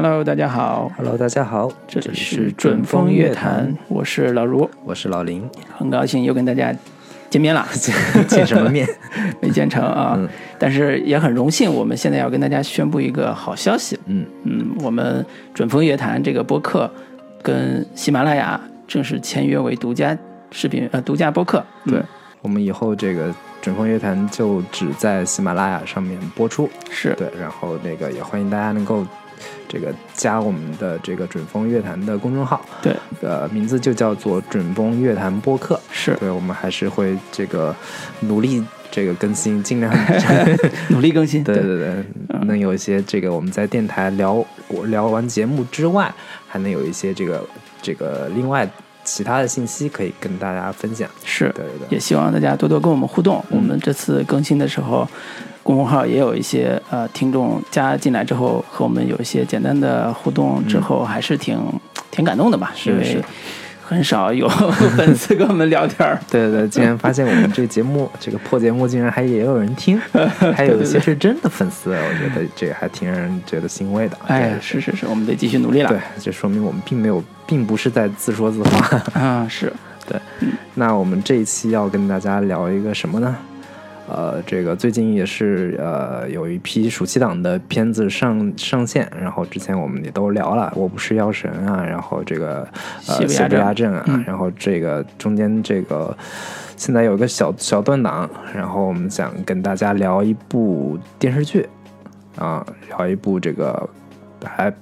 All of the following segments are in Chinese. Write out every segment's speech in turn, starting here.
Hello，大家好，Hello，大家好，这里是准风乐坛，我是老卢，我是老林，很高兴又跟大家见面了，见什么面？没见成啊，嗯。但是也很荣幸，我们现在要跟大家宣布一个好消息，嗯。嗯，我们准风乐坛这个播客跟喜马拉雅正式签约为独家视频呃独家播客，嗯对，我们以后这个准风乐坛就只在喜马拉雅上面播出，是对，然后那个也欢迎大家能够这个加我们的这个准风乐坛的公众号，对，呃，名字就叫做准风乐坛播客，是。对，我们还是会这个努力这个更新，尽量 努力更新，对对。对，嗯。能有一些这个我们在电台聊我聊完节目之外，还能有一些这个这个另外其他的信息可以跟大家分享。是对对对，也希望大家多多跟我们互动。我们这次更新的时候，公众号也有一些呃听众加进来之后，和我们有一些简单的互动之后，还是挺挺感动的吧？因为是是很少有 粉丝跟我们聊天儿。对 对对，竟然发现我们这个节目这个破节目竟然还也有人听，还有一些是真的粉丝，我觉得这还挺让人觉得欣慰的。哎，对是是是，我们得继续努力了。对，这说明我们并没有，并不是在自说自话。啊，是对，那我们这一期要跟大家聊一个什么呢？呃，这个最近也是呃有一批暑期档的片子上上线，然后之前我们也都聊了，《我不是药神》啊，然后这个呃邪不压邪不压正啊，嗯。然后这个中间这个现在有一个小小断档，然后我们想跟大家聊一部电视剧啊，聊一部这个还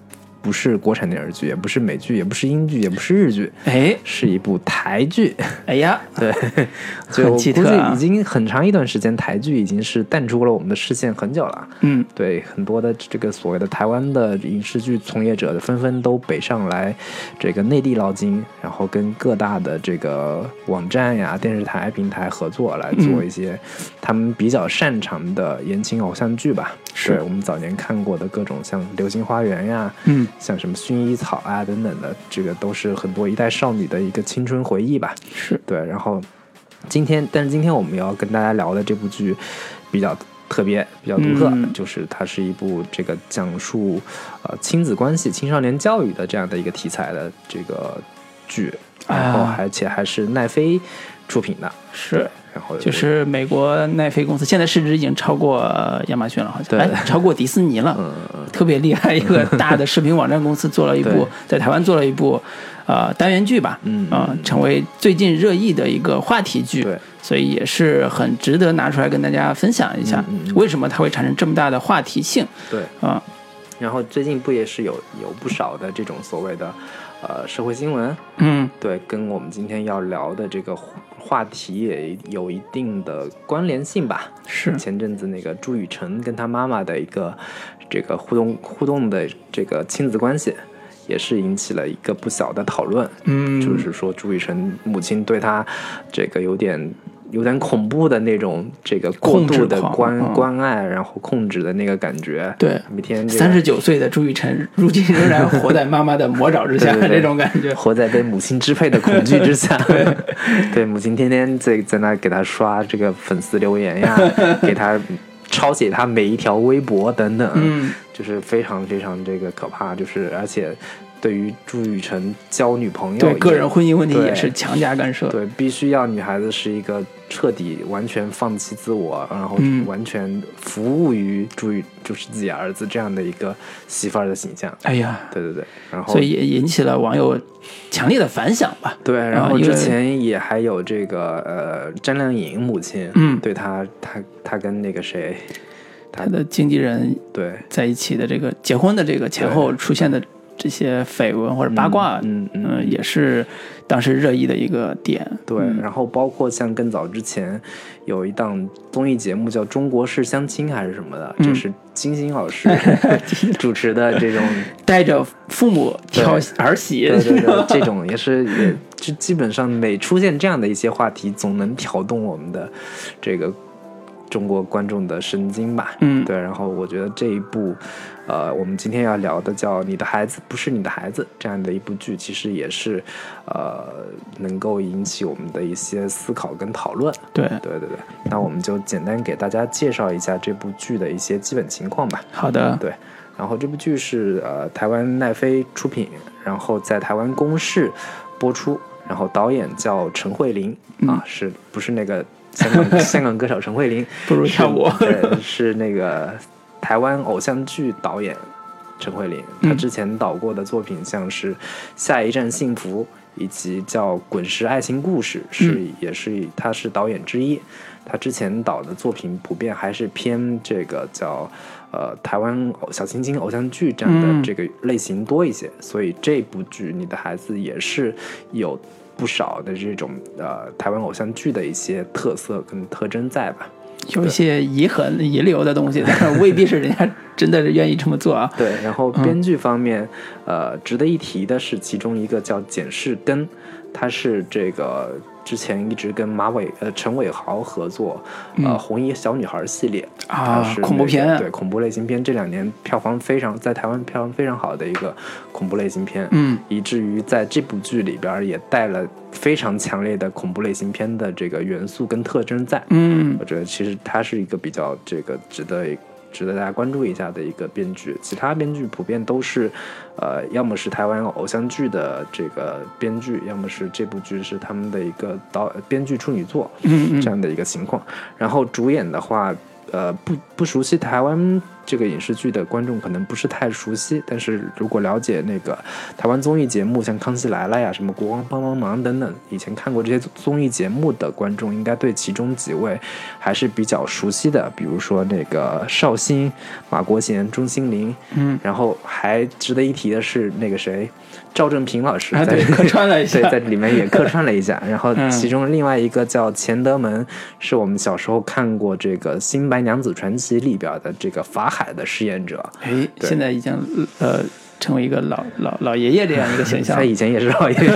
不是国产电视剧，也不是美剧，也不是英剧，也不是日剧，哎是一部台剧。哎呀，对，就估计奇特啊已经很长一段时间，台剧已经是淡出了我们的视线很久了。嗯，对，很多的这个所谓的台湾的影视剧从业者纷纷都北上来这个内地捞金，然后跟各大的这个网站呀、电视台平台合作来做一些他们比较擅长的言情偶像剧吧。是我们早年看过的各种像《流星花园》呀，嗯，像什么薰衣草啊等等的，这个都是很多一代少女的一个青春回忆吧。是。对，然后今天，但是今天我们要跟大家聊的这部剧比较特别，比较独特，嗯。就是它是一部这个讲述呃亲子关系、青少年教育的这样的一个题材的这个剧，然后啊。而且还是奈飞出品的，是。然后就是美国奈飞公司，现在市值已经超过呃亚马逊了，好像对哎，超过迪士尼了。嗯嗯特别厉害，一个大的视频网站公司做了一部，在台湾做了一部，呃，单元剧吧，嗯啊、嗯成为最近热议的一个话题剧，对，所以也是很值得拿出来跟大家分享一下，为什么它会产生这么大的话题性对，啊、然后最近不也是有有不少的这种所谓的呃社会新闻，嗯，对，跟我们今天要聊的这个话话题也有一定的关联性吧。是，前阵子那个朱雨辰跟他妈妈的一个这个互动互动的这个亲子关系，也是引起了一个不小的讨论。嗯，就是说朱雨辰母亲对他这个有点有点恐怖的那种这个过度的关嗯关爱，然后控制的那个感觉。对每天这个三十九岁的朱雨辰，如今仍然活在妈妈的魔爪之下，对对对这种感觉，活在被母亲支配的恐惧之下。对，母亲天天在在那给他刷这个粉丝留言呀，给他抄写他每一条微博等等，嗯，就是非常非常这个可怕。就是而且对于朱雨辰交女朋友，对个人婚姻问题也是强加干涉，对，必须要女孩子是一个彻底完全放弃自我，然后嗯。完全服务于朱雨就是自己儿子这样的一个媳妇儿的形象。哎呀，对对对，然后所以也引起了网友强烈的反响吧，对，然后之前也还有这个呃，张靓颖母亲，嗯。对她，她她跟那个谁，他的经纪人对。在一起的这个结婚的这个前后出现的这些绯闻或者八卦，嗯嗯嗯也是当时热议的一个点。对，然后包括像更早之前有一档综艺节目叫《中国式相亲》还是什么的，嗯。这是金星老师 主持的这种，带着父母挑儿媳，对对对，这种也是也就基本上每出现这样的一些话题，总能挑动我们的这个中国观众的神经吧。嗯。对，然后我觉得这一部，呃，我们今天要聊的叫《你的孩子不是你的孩子》这样的一部剧，其实也是，呃，能够引起我们的一些思考跟讨论。对，对对对，那我们就简单给大家介绍一下这部剧的一些基本情况吧。好的，对，然后这部剧是呃台湾奈飞出品，然后在台湾公视播出，然后导演叫陈慧琳啊，是不是那个香港 香港歌手陈慧琳？不如跳舞。对，是那个台湾偶像剧导演陈慧琳，她之前导过的作品像是《下一站幸福》以及叫《滚石爱情故事》，是也是她是导演之一。她之前导的作品普遍还是偏这个叫。呃，台湾小清新偶像剧这样的这个类型多一些，所以这部剧你的孩子也是有不少的这种呃台湾偶像剧的一些特色跟特征在吧？有一些遗痕遗留的东西，但是未必是人家 真的是愿意这么做啊。对，然后编剧方面，呃，值得一提的是其中一个叫简世根，他是这个。之前一直跟马伟呃陈伟豪合作，呃红衣小女孩系列啊恐怖片对恐怖类型片这两年票房非常在台湾票房非常好的一个恐怖类型片，嗯，以至于在这部剧里边也带了非常强烈的恐怖类型片的这个元素跟特征在，嗯，我觉得其实它是一个比较这个值得。值得大家关注一下的一个编剧，其他编剧普遍都是，呃，要么是台湾偶像剧的这个编剧，要么是这部剧是他们的一个导编剧处女作，这样的一个情况。然后主演的话，呃，不不熟悉台湾。这个影视剧的观众可能不是太熟悉，但是如果了解那个台湾综艺节目，像《康熙来了》呀、什么《国王帮帮忙》等等，以前看过这些综艺节目的观众，应该对其中几位还是比较熟悉的。比如说那个绍兴、马国贤、钟欣凌，嗯，然后还值得一提的是那个谁。赵正平老师在客串了一下，在里面也客串了一下。然后其中另外一个叫钱德门，是我们小时候看过这个《新白娘子传奇》里边的这个法海的饰演者。哎，现在已经呃成为一个老老老爷爷这样一个形象。他以前也是老爷爷。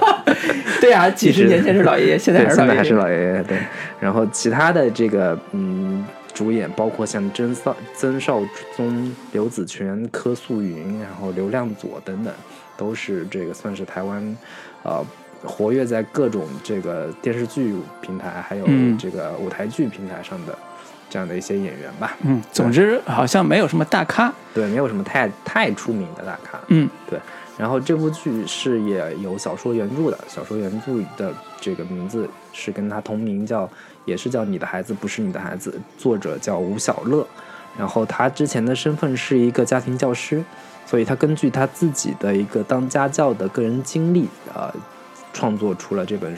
对啊，几十年前是老爷爷，现在现在还是老爷爷。对，然后其他的这个嗯主演包括像曾少曾少宗、刘子权、柯素云，然后刘亮佐等等。都是这个算是台湾，呃，活跃在各种这个电视剧平台，还有这个舞台剧平台上的这样的一些演员吧。嗯，总之好像没有什么大咖，对，没有什么太太出名的大咖。嗯，对。然后这部剧是也有小说原著的，小说原著的这个名字是跟他同名，叫也是叫《你的孩子不是你的孩子》，作者叫吴小乐。然后他之前的身份是一个家庭教师。所以他根据他自己的一个当家教的个人经历，呃，创作出了这本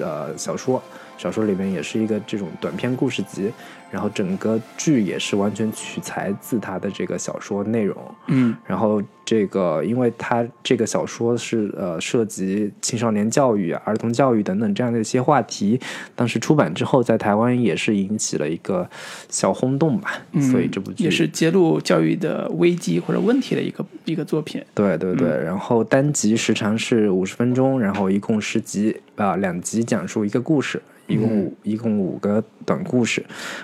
呃小说。小说里面也是一个这种短篇故事集，然后整个剧也是完全取材自他的这个小说内容。嗯，然后这个，因为他这个小说是呃涉及青少年教育、儿童教育等等这样的一些话题，当时出版之后，在台湾也是引起了一个小轰动吧。嗯所以这部剧也是揭露教育的危机或者问题的一个一个作品。对对对，然后单集时长是五十分钟，然后一共十集啊，两集讲述一个故事。一共五一共五个短故事，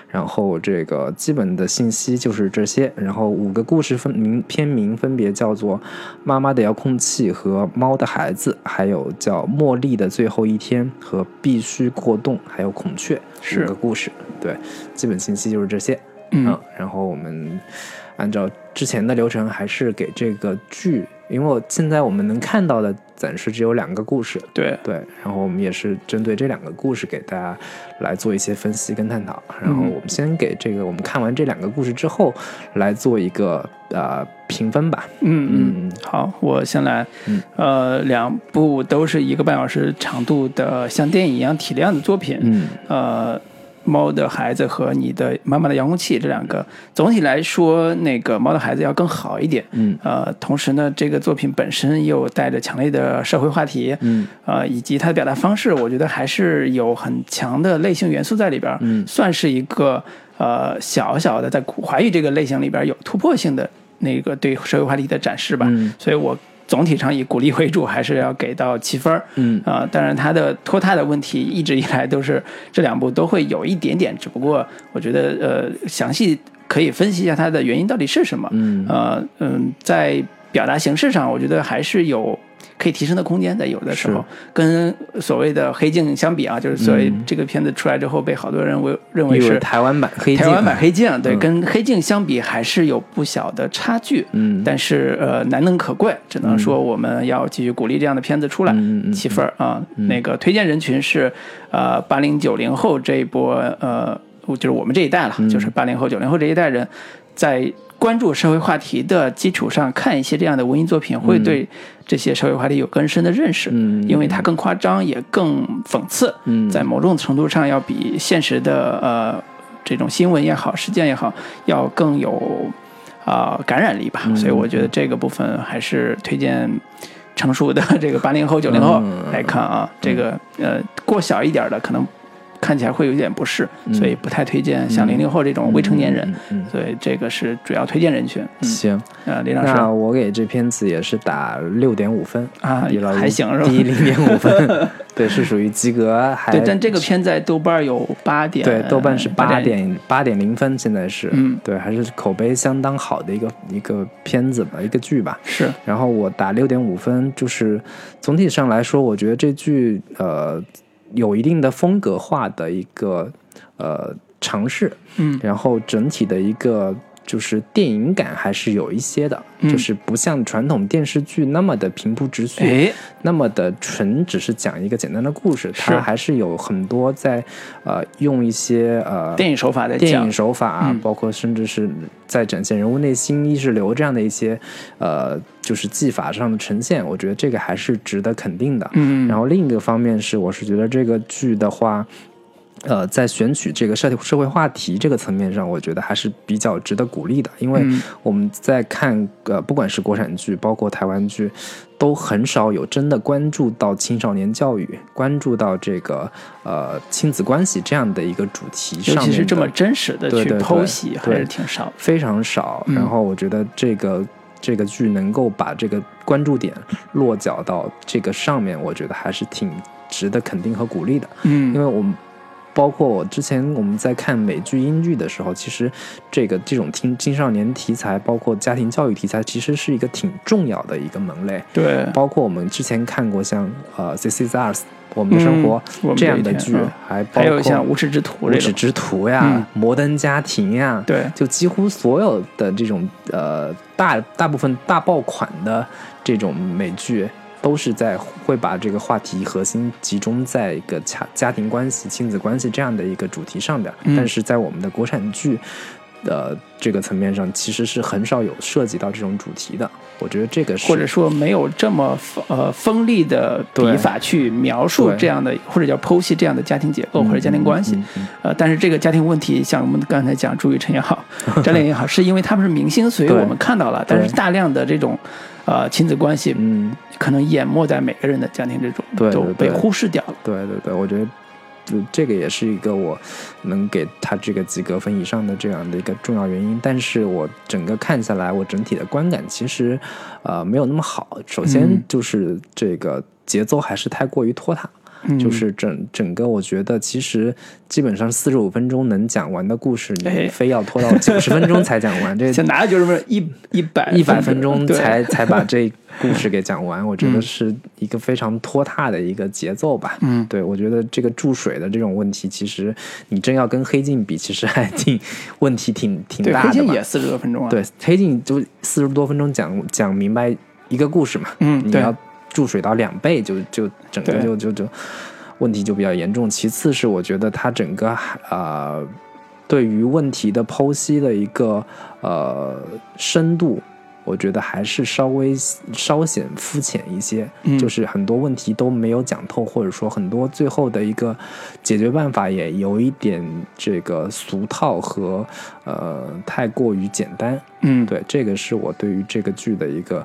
然后这个基本的信息就是这些。然后五个故事分名片名分别叫做《妈妈的遥控器》和《猫的孩子》，还有叫《茉莉的最后一天》和《必须过冬》，还有《孔雀》是个故事。对，基本信息就是这些。嗯，然后我们按照之前的流程，还是给这个剧。因为我现在我们能看到的暂时只有两个故事，对对，然后我们也是针对这两个故事给大家来做一些分析跟探讨。然后我们先给这个我们看完这两个故事之后来做一个呃评分吧。嗯嗯，好，我先来。呃，两部都是一个半小时长度的，像电影一样体量的作品。嗯，呃。猫的孩子和你的妈妈的遥控器这两个，总体来说，那个猫的孩子要更好一点。嗯，呃，同时呢，这个作品本身又带着强烈的社会话题。嗯，呃，以及它的表达方式，我觉得还是有很强的类型元素在里边。嗯，算是一个呃小小的在华语这个类型里边有突破性的那个对社会话题的展示吧。嗯，所以我。总体上以鼓励为主，还是要给到七分儿。嗯啊，当然它的拖沓的问题一直以来都是这两部都会有一点点，只不过我觉得呃详细可以分析一下它的原因到底是什么。嗯呃嗯，在表达形式上，我觉得还是有可以提升的空间，在有的时候跟所谓的黑镜相比啊，就是所谓嗯。这个片子出来之后被好多人为认为是台湾版黑镜，台湾版黑镜，对，嗯。跟黑镜相比还是有不小的差距。嗯，但是呃，难能可贵，只能说我们要继续鼓励这样的片子出来。嗯七分儿啊，那个推荐人群是呃八零九零后这一波呃，就是我们这一代了，嗯。就是八零后九零后这一代人，在关注社会话题的基础上看一些这样的文艺作品，会对这些社会话题有更深的认识，嗯因为它更夸张，也更讽刺，嗯在某种程度上要比现实的呃这种新闻也好、事件也好，要更有啊、感染力吧。嗯所以我觉得这个部分还是推荐成熟的这个八零后、九零后嗯来看啊。这个呃过小一点的可能看起来会有点不适，所以不太推荐像零零后这种未成年人。所以这个是主要推荐人群。嗯，行，呃，李老那师我给这片子也是打六点五分啊比老还行是吧低零点五分，对，是属于及格，还对，但这个片在豆瓣有八点，对豆瓣是八点。点八点零分，现在是，嗯对，还是口碑相当好的一个一个片子吧，一个剧吧。是，然后我打六点五分，就是总体上来说，我觉得这剧呃有一定的风格化的一个呃尝试，嗯。然后整体的一个就是电影感还是有一些的，嗯就是不像传统电视剧那么的平铺直叙，哎，那么的纯只是讲一个简单的故事，它还是有很多在呃用一些呃电影手法在讲电影，手法啊，嗯包括甚至是在展现人物内心意识流这样的一些呃就是技法上的呈现，我觉得这个还是值得肯定的。嗯，然后另一个方面是，我是觉得这个剧的话。呃，在选取这个社社会话题这个层面上，我觉得还是比较值得鼓励的，因为嗯我们在看呃，不管是国产剧，包括台湾剧，都很少有真的关注到青少年教育，关注到这个呃亲子关系这样的一个主题上面尤其是这么真实的去剖析，还是挺少。非常少。嗯然后我觉得这个这个剧能够把这个关注点落脚到这个上面，我觉得还是挺值得肯定和鼓励的。嗯，因为我们包括我之前我们在看美剧、英剧的时候，其实这个这种青青少年题材，包括家庭教育题材，其实是一个挺重要的一个门类。对，包括我们之前看过像呃《This Is Us》我们的生活、嗯这样的剧还包括还有像《无耻之徒》无耻之徒呀、嗯摩登家庭呀，对。就几乎所有的这种呃大大部分大爆款的这种美剧，都是在会把这个话题核心集中在一个家家庭关系、亲子关系这样的一个主题上边。嗯但是在我们的国产剧的这个层面上，其实是很少有涉及到这种主题的。我觉得这个是或者说没有这么呃锋利的笔对法去描述这样的，或者叫剖析这样的家庭结构或者家庭关系。嗯嗯嗯呃，但是这个家庭问题，像我们刚才讲朱雨辰也好，张靓颖也好，是因为他们是明星，所以我们看到了。但是大量的这种呃亲子关系，嗯，可能淹没在每个人的家庭之中，对对都被忽视掉了。对对对，我觉得就这个也是一个我能给他这个及格分以上的这样的一个重要原因。但是我整个看下来，我整体的观感其实呃没有那么好。首先嗯就是这个节奏还是太过于拖沓。嗯就是整整个，我觉得其实基本上四十五分钟能讲完的故事，哎你非要拖到九十分钟才讲完，这现在哪有就是这么一一百一百分钟才才把这故事给讲完，我觉得嗯是一个非常拖沓的一个节奏吧。嗯对我觉得这个注水的这种问题，其实你真要跟黑镜比，其实还挺问题挺挺，大的吧黑镜也。四十多分钟啊。对，黑镜就四十多分钟讲讲明白一个故事嘛，嗯对你要注水到两倍就，就整个就就就问题就比较严重。其次是我觉得它整个呃对于问题的剖析的一个呃深度。我觉得还是稍微稍显肤浅一些，嗯就是很多问题都没有讲透，或者说很多最后的一个解决办法也有一点这个俗套和呃太过于简单。嗯，对，这个是我对于这个剧的一个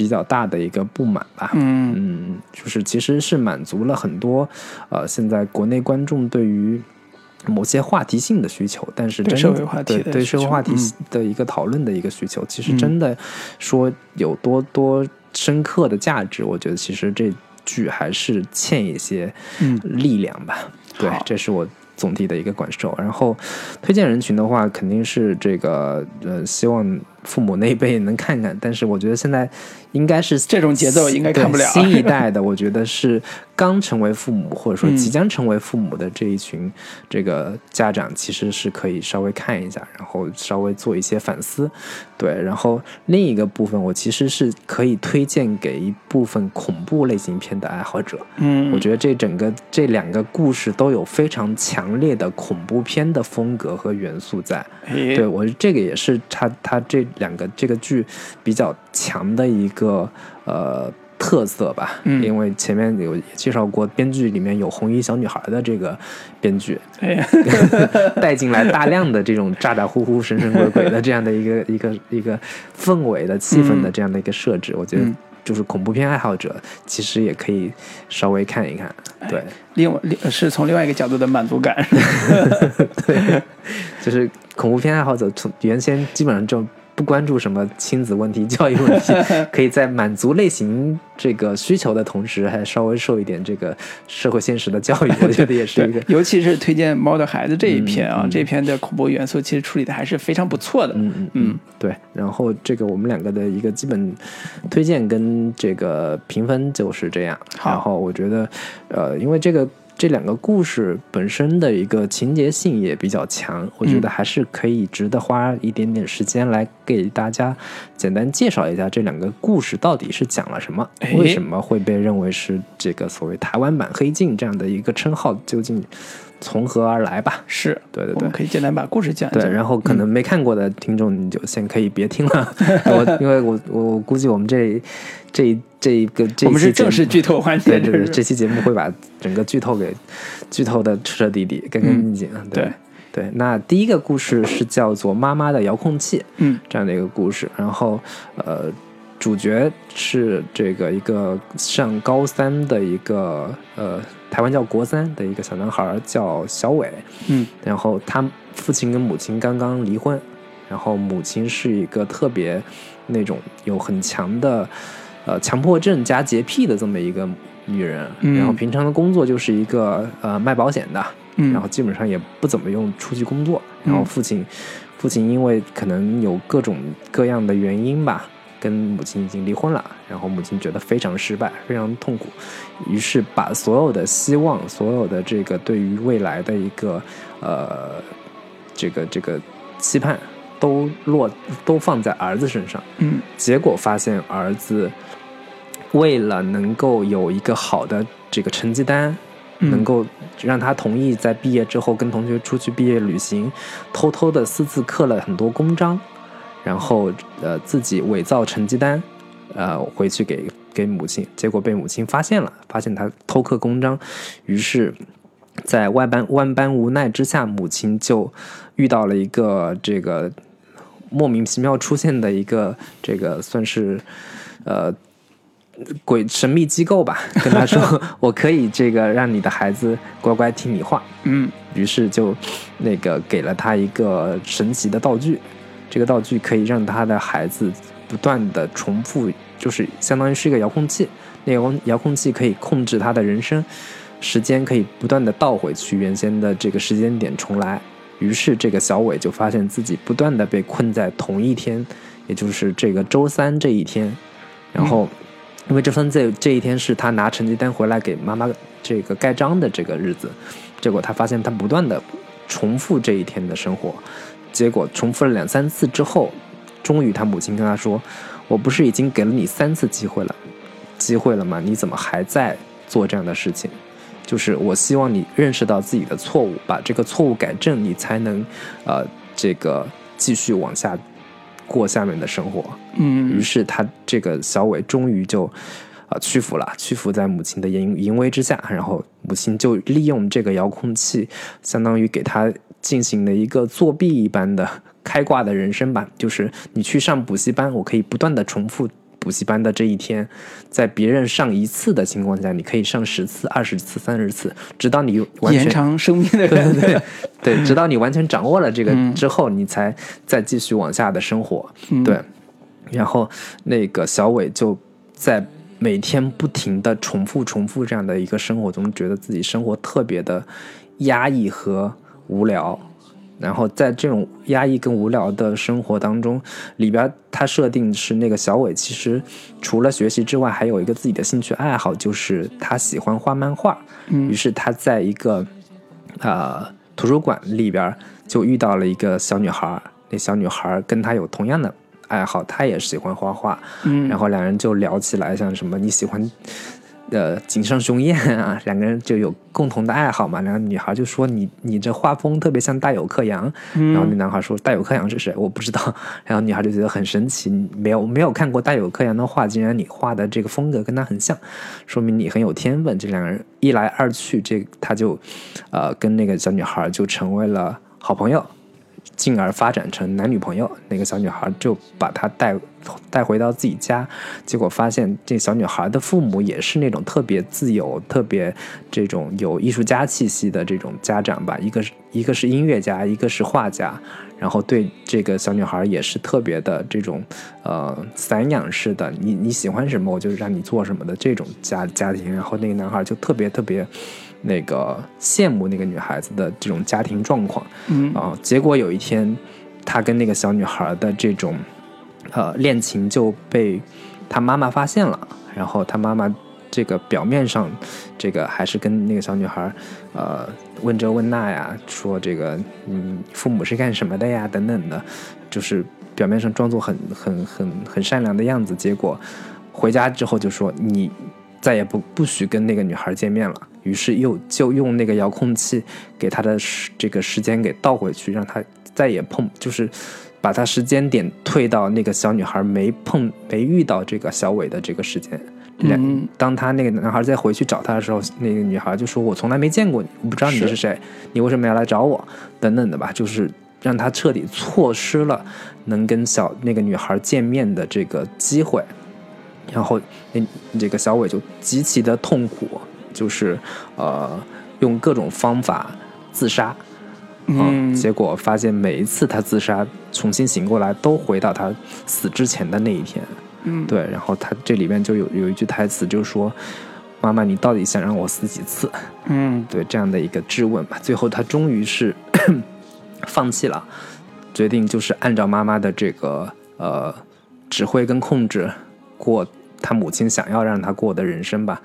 比较大的一个不满吧。嗯嗯，就是其实是满足了很多呃现在国内观众对于某些话题性的需求，但是对真社会话题对对社会话题嗯的一个讨论的一个需求，其实嗯真的说有多多深刻的价值，我觉得其实这剧还是欠一些嗯力量吧。对，这是我总体的一个感受。然后推荐人群的话，肯定是这个呃，希望父母那一辈能看看，但是我觉得现在应该是这种节奏应该看不了新一代的，我觉得是刚成为父母或者说即将成为父母的这一群这个家长，其实是可以稍微看一下，然后稍微做一些反思。对，然后另一个部分，我其实是可以推荐给一部分恐怖类型片的爱好者。嗯，我觉得这整个这两个故事都有非常强烈的恐怖片的风格和元素在。哎对我这个也是他他这两个这个剧比较强的一个呃特色吧，嗯。因为前面有介绍过，编剧里面有红衣小女孩的这个编剧，带进来大量的这种咋咋呼呼、神神鬼鬼的这样的一个一个一个氛围的气氛的这样的一个设置，我觉得嗯就是恐怖片爱好者其实也可以稍微看一看，对。另外另是从另外一个角度的满足感，对。就是恐怖片爱好者从原先基本上就不关注什么亲子问题、教育问题，可以在满足类型这个需求的同时，还稍微受一点这个社会现实的教育，我觉得也是一个，尤其是推荐《猫的孩子》这一篇啊，嗯嗯这篇的恐怖元素其实处理的还是非常不错的。嗯嗯嗯，对。然后这个我们两个的一个基本推荐跟这个评分就是这样。好然后我觉得，呃，因为这个这两个故事本身的一个情节性也比较强，我觉得还是可以值得花一点点时间来给大家简单介绍一下这两个故事到底是讲了什么，哎。为什么会被认为是这个所谓台湾版黑镜这样的一个称号究竟从何而来吧？是，对对对。可以简单把故事讲一下对，然后可能没看过的听众，你就先可以别听了。我因为我我估计我们这这这一个这一我们是期正式剧透环节，对对对，这这期节目会把整个剧透给 剧透的彻彻底底、干干净净。对对对，那第一个故事是叫做《妈妈的遥控器》嗯这样的一个故事，然后呃。主角是这个一个上高三的一个呃，台湾叫国三的一个小男孩，叫小伟。嗯然后他父亲跟母亲刚刚离婚，然后母亲是一个特别那种有很强的呃强迫症加洁癖的这么一个女人，嗯然后平常的工作就是一个呃卖保险的，嗯，然后基本上也不怎么用出去工作，然后嗯父亲父亲因为可能有各种各样的原因吧。跟母亲已经离婚了，然后母亲觉得非常失败，非常痛苦，于是把所有的希望，所有的这个对于未来的一个呃这个这个期盼，都落都放在儿子身上。嗯结果发现儿子为了能够有一个好的这个成绩单，嗯能够让他同意在毕业之后跟同学出去毕业旅行，偷偷的私自刻了很多公章，然后呃自己伪造成绩单，呃回去给给母亲，结果被母亲发现了，发现他偷刻公章，于是。在万般万般无奈之下，母亲就遇到了一个这个莫名其妙出现的一个这个算是呃鬼神秘机构吧，跟他说我可以这个让你的孩子乖乖听你话，嗯。于是就那个给了他一个神奇的道具，这个道具可以让他的孩子不断的重复，就是相当于是一个遥控器，那个遥控器可以控制他的人生，时间可以不断的倒回去原先的这个时间点重来。于是这个小伟就发现自己不断的被困在同一天，也就是这个周三这一天，然后。因为这份这这一天是他拿成绩单回来给妈妈这个盖章的这个日子，结果他发现他不断的重复这一天的生活，结果重复了两三次之后，终于他母亲跟他说：“我不是已经给了你三次机会了，机会了吗？你怎么还在做这样的事情？就是我希望你认识到自己的错误，把这个错误改正，你才能呃这个继续往下过下面的生活。”嗯于是他这个小伟终于就啊、屈服了，屈服在母亲的淫淫威之下，然后母亲就利用这个遥控器，相当于给他进行了一个作弊一般的开挂的人生吧，就是你去上补习班，我可以不断的重复。补习班的这一天，在别人上一次的情况下，你可以上十次、二十次、三十次，直到你完全延长生命的人，对对对，直到你完全掌握了这个嗯之后，你才再继续往下的生活。嗯对，然后那个小伟就在每天不停的重复、重复这样的一个生活中，觉得自己生活特别的压抑和无聊。然后在这种压抑跟无聊的生活当中，里边他设定是那个小伟，其实除了学习之外，还有一个自己的兴趣爱好，就是他喜欢画漫画。嗯于是他在一个呃图书馆里边就遇到了一个小女孩，那小女孩跟他有同样的爱好，她也喜欢画画。嗯，然后两人就聊起来，像什么你喜欢，呃，井上雄彦啊，两个人就有共同的爱好嘛。然后女孩就说你你这画风特别像大友克洋，然后那男孩说大友克洋是谁？我不知道。然后女孩就觉得很神奇，没有没有看过大友克洋的画，竟然你画的这个风格跟他很像，说明你很有天分。这两个人一来二去，这他就，呃，跟那个小女孩就成为了好朋友。进而发展成男女朋友。那个小女孩就把她带带回到自己家，结果发现这小女孩的父母也是那种特别自由、特别这种有艺术家气息的这种家长吧。一个是一个是音乐家，一个是画家，然后对这个小女孩也是特别的这种呃散养式的，你你喜欢什么我就让你做什么的这种家家庭。然后那个男孩就特别特别。那个羡慕那个女孩子的这种家庭状况，嗯。啊，结果有一天，他跟那个小女孩的这种呃恋情就被他妈妈发现了，然后他妈妈这个表面上这个还是跟那个小女孩呃问这问那呀，说这个嗯父母是干什么的呀等等的，就是表面上装作很很很很善良的样子，结果回家之后就说你再也不不许跟那个女孩见面了。于是又就用那个遥控器给他的时这个时间给倒回去，让他再也碰，就是把他时间点退到那个小女孩没碰没遇到这个小伟的这个时间。当他那个男孩再回去找他的时候，那个女孩就说：“我从来没见过你，我不知道你是是谁，你为什么要来找我？”等等的吧，就是让他彻底错失了能跟小那个女孩见面的这个机会。然后那这个小伟就极其的痛苦，就是呃用各种方法自杀。啊嗯结果发现每一次他自杀，重新醒过来都回到他死之前的那一天。嗯对，然后他这里面就有有一句台词，就是说：“妈妈，你到底想让我死几次？”嗯对这样的一个质问吧。最后他终于是放弃了，决定就是按照妈妈的这个呃指挥跟控制过他母亲想要让他过的人生吧。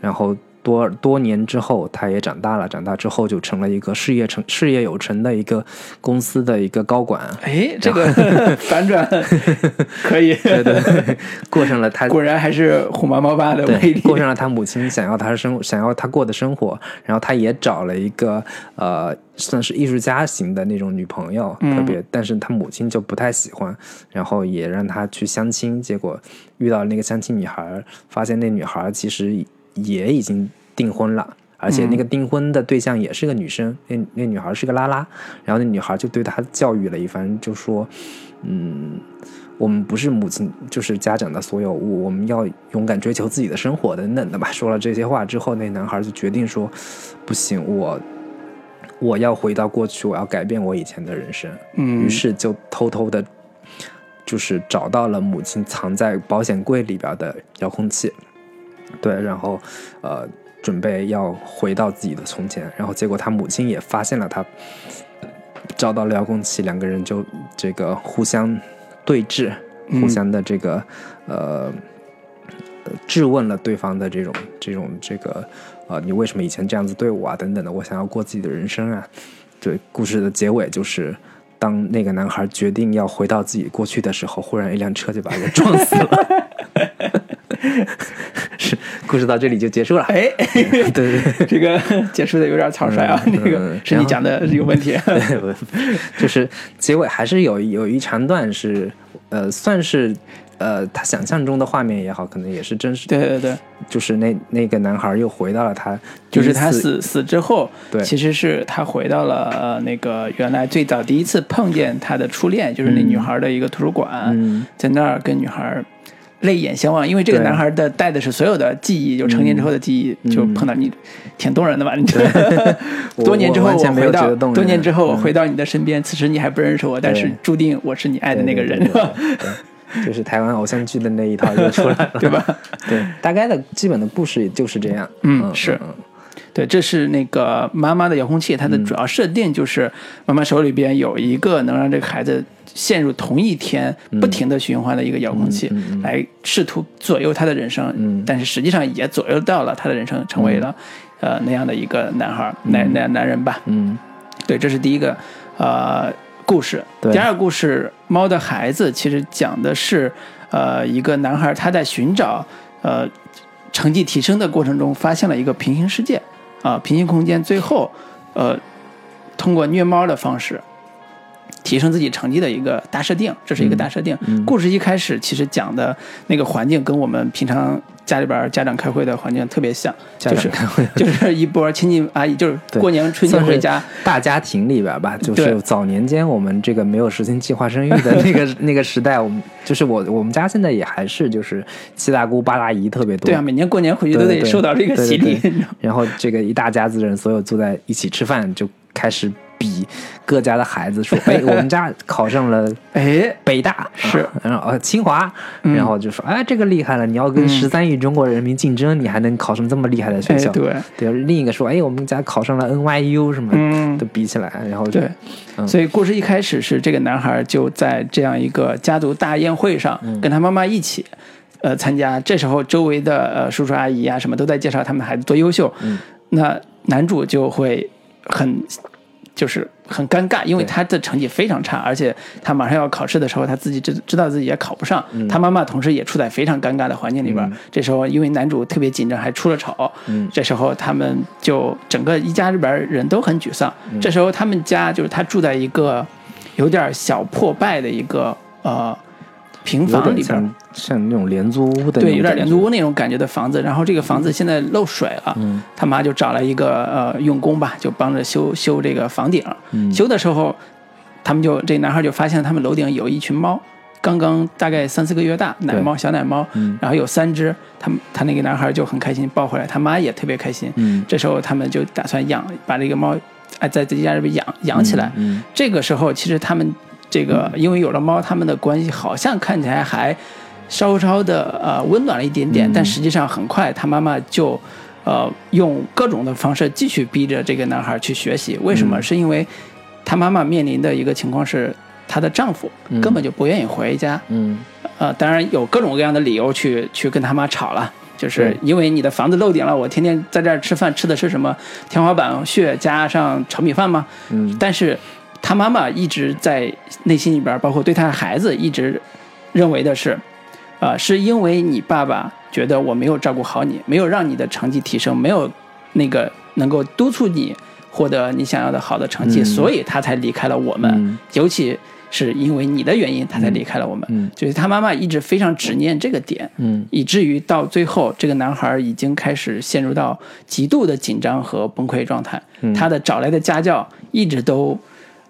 然后多多年之后，他也长大了，长大之后就成了一个事业成事业有成的一个公司的一个高管。哎，这个 反转 可以，对对对，过上了他 果然还是虎妈猫爸的魅对，力。过上了他母亲想要他生想要他过的生活，然后他也找了一个呃，算是艺术家型的那种女朋友，嗯特别，但是他母亲就不太喜欢，然后也让他去相亲，结果遇到那个相亲女孩，发现那女孩其实也已经订婚了。而且那个订婚的对象也是个女生，那那女孩是个拉拉，然后那女孩就对他教育了一番，就说，嗯，我们不是母亲，就是家长的所有物，我们要勇敢追求自己的生活等等的吧。说了这些话之后，那男孩就决定说，不行，我我要回到过去，我要改变我以前的人生。嗯，于是就偷偷的，就是找到了母亲藏在保险柜里边的遥控器，对，然后呃准备要回到自己的从前，然后结果他母亲也发现了他找到了遥控器，两个人就这个互相对峙，嗯互相的这个、呃。呃质问了对方的这种这种这个，呃，你为什么以前这样子对我啊？等等的，我想要过自己的人生啊。对，故事的结尾就是，当那个男孩决定要回到自己过去的时候，忽然一辆车就把人撞死了。是，故事到这里就结束了。哎，对 对对。这个结束的有点草率啊，嗯这个是你讲的有问题。对，就是结尾还是有有一长段是，呃，算是呃他想象中的画面也好，可能也是真实。对对对，就是那那个男孩又回到了他就是他死死之后，对其实是他回到了呃那个原来最早第一次碰见他的初恋，就是那女孩的一个图书馆，嗯在那儿跟女孩泪眼相望，因为这个男孩的带的是所有的记忆，就成年之后的记忆，嗯。就碰到你，挺动人的吧？你觉得？多年之后我回到多年之后我嗯。回到你的身边，此时你还不认识我，但是注定我是你爱的那个人，就是台湾偶像剧的那一套又出来了，对吧？对，大概的基本的故事也就是这样。嗯是。嗯对，这是那个妈妈的遥控器，它的主要设定就是妈妈手里边有一个能让这个孩子陷入同一天不停的循环的一个遥控器，来试图左右他的人生。嗯。但是实际上也左右到了他的人生，成为了、呃那样的一个男孩儿，男男男人吧。嗯。对，这是第一个呃故事。第二个故事《猫的孩子》其实讲的是呃一个男孩他在寻找呃成绩提升的过程中，发现了一个平行世界啊、平行空间，最后呃通过虐猫的方式。提升自己成绩的一个大设定，这是一个大设定。嗯。故事一开始其实讲的那个环境跟我们平常家里边家长开会的环境特别像，家就是长开会 就是一波亲戚阿姨，就是过年春节回家，大家庭里边吧，就是早年间我们这个没有实行计划生育的那个 那个时代，我们就是我我们家现在也还是就是七大姑八大姨特别多，对啊，每年过年回去都得受到这个洗礼，然后这个一大家子人所有坐在一起吃饭，就开始比各家的孩子说，哎，我们家考上了。哎，北大。是。啊然后呃清华，嗯。然后就说哎这个厉害了，你要跟嗯。十三亿中国人民竞争，你还能考上这么厉害的学校？哎对，对，另一个说哎我们家考上了 NYU 什么，的。都比起来，然后对，嗯。所以故事一开始是这个男孩就在这样一个家族大宴会上，嗯。跟他妈妈一起。呃，参加这时候周围的呃叔叔阿姨啊什么都在介绍他们的孩子多优秀，嗯。那男主就会很就是很尴尬，因为他的成绩非常差，而且他马上要考试的时候，他自己知知道自己也考不上，他妈妈同时也处在非常尴尬的环境里边。嗯这时候因为男主特别紧张，还出了丑，嗯这时候他们就整个一家里边人都很沮丧。嗯这时候他们家就是他住在一个有点小破败的一个呃平房里边，像像那种廉租屋的对，有点廉租屋那种感觉的房子。然后这个房子现在漏水了，嗯他妈就找了一个呃用工吧，就帮着修修这个房顶。嗯修的时候，他们就这男孩就发现他们楼顶有一群猫，刚刚大概三四个月大，奶猫小奶猫，嗯然后有三只，他们他那个男孩就很开心抱回来，他妈也特别开心。嗯这时候他们就打算养，把这个猫哎在自己家里边养养起来。嗯这个时候其实他们这个因为有了猫，他们的关系好像看起来还稍稍的呃温暖了一点点，嗯但实际上很快他妈妈就呃用各种的方式继续逼着这个男孩去学习。为什么？嗯是因为他妈妈面临的一个情况是，她的丈夫嗯根本就不愿意回家。嗯呃，当然有各种各样的理由去去跟他妈吵了。就是因为你的房子漏顶了，我天天在这儿吃饭，吃的是什么天花板屑加上炒米饭吗？嗯但是他妈妈一直在内心里边，包括对他的孩子，一直认为的是，呃，是因为你爸爸觉得我没有照顾好你，没有让你的成绩提升，没有那个能够督促你获得你想要的好的成绩，嗯所以他才离开了我们。嗯尤其是因为你的原因，他才离开了我们。嗯就是他妈妈一直非常执念这个点。嗯以至于到最后，这个男孩已经开始陷入到极度的紧张和崩溃状态。嗯他的找来的家教一直都，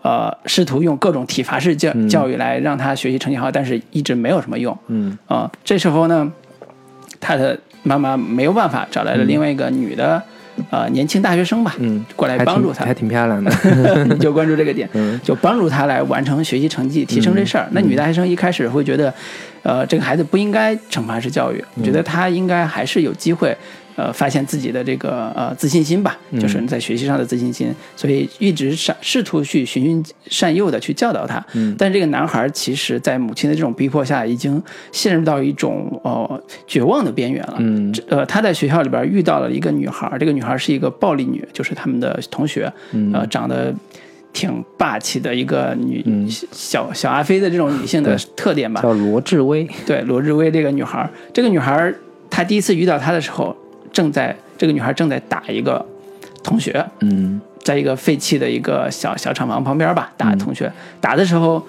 呃，试图用各种体罚式教嗯。教育来让他学习成绩好，但是一直没有什么用。嗯。啊、这时候呢，他的妈妈没有办法，找来了另外一个女的，呃，年轻大学生吧，嗯，过来帮助他。还。挺漂亮的。你就关注这个点，嗯。就帮助他来完成学习成绩、提升这事儿。那女大学生一开始会觉得，呃，这个孩子不应该惩罚式教育，嗯。觉得他应该还是有机会，呃，发现自己的这个呃自信心吧，嗯就是在学习上的自信心，所以一直试试图去循循善诱的去教导他。嗯但这个男孩其实，在母亲的这种逼迫下，已经陷入到一种呃绝望的边缘了。嗯这呃，他在学校里边遇到了一个女孩，这个女孩是一个暴力女，就是他们的同学，嗯呃，长得挺霸气的一个女、嗯小小阿飞的这种女性的特点吧。叫罗志威。对，罗志威这个女孩，这个女孩她第一次遇到她的时候，正在这个女孩正在打一个同学，嗯在一个废弃的一个小小厂房旁边吧，打嗯同学。打的时候，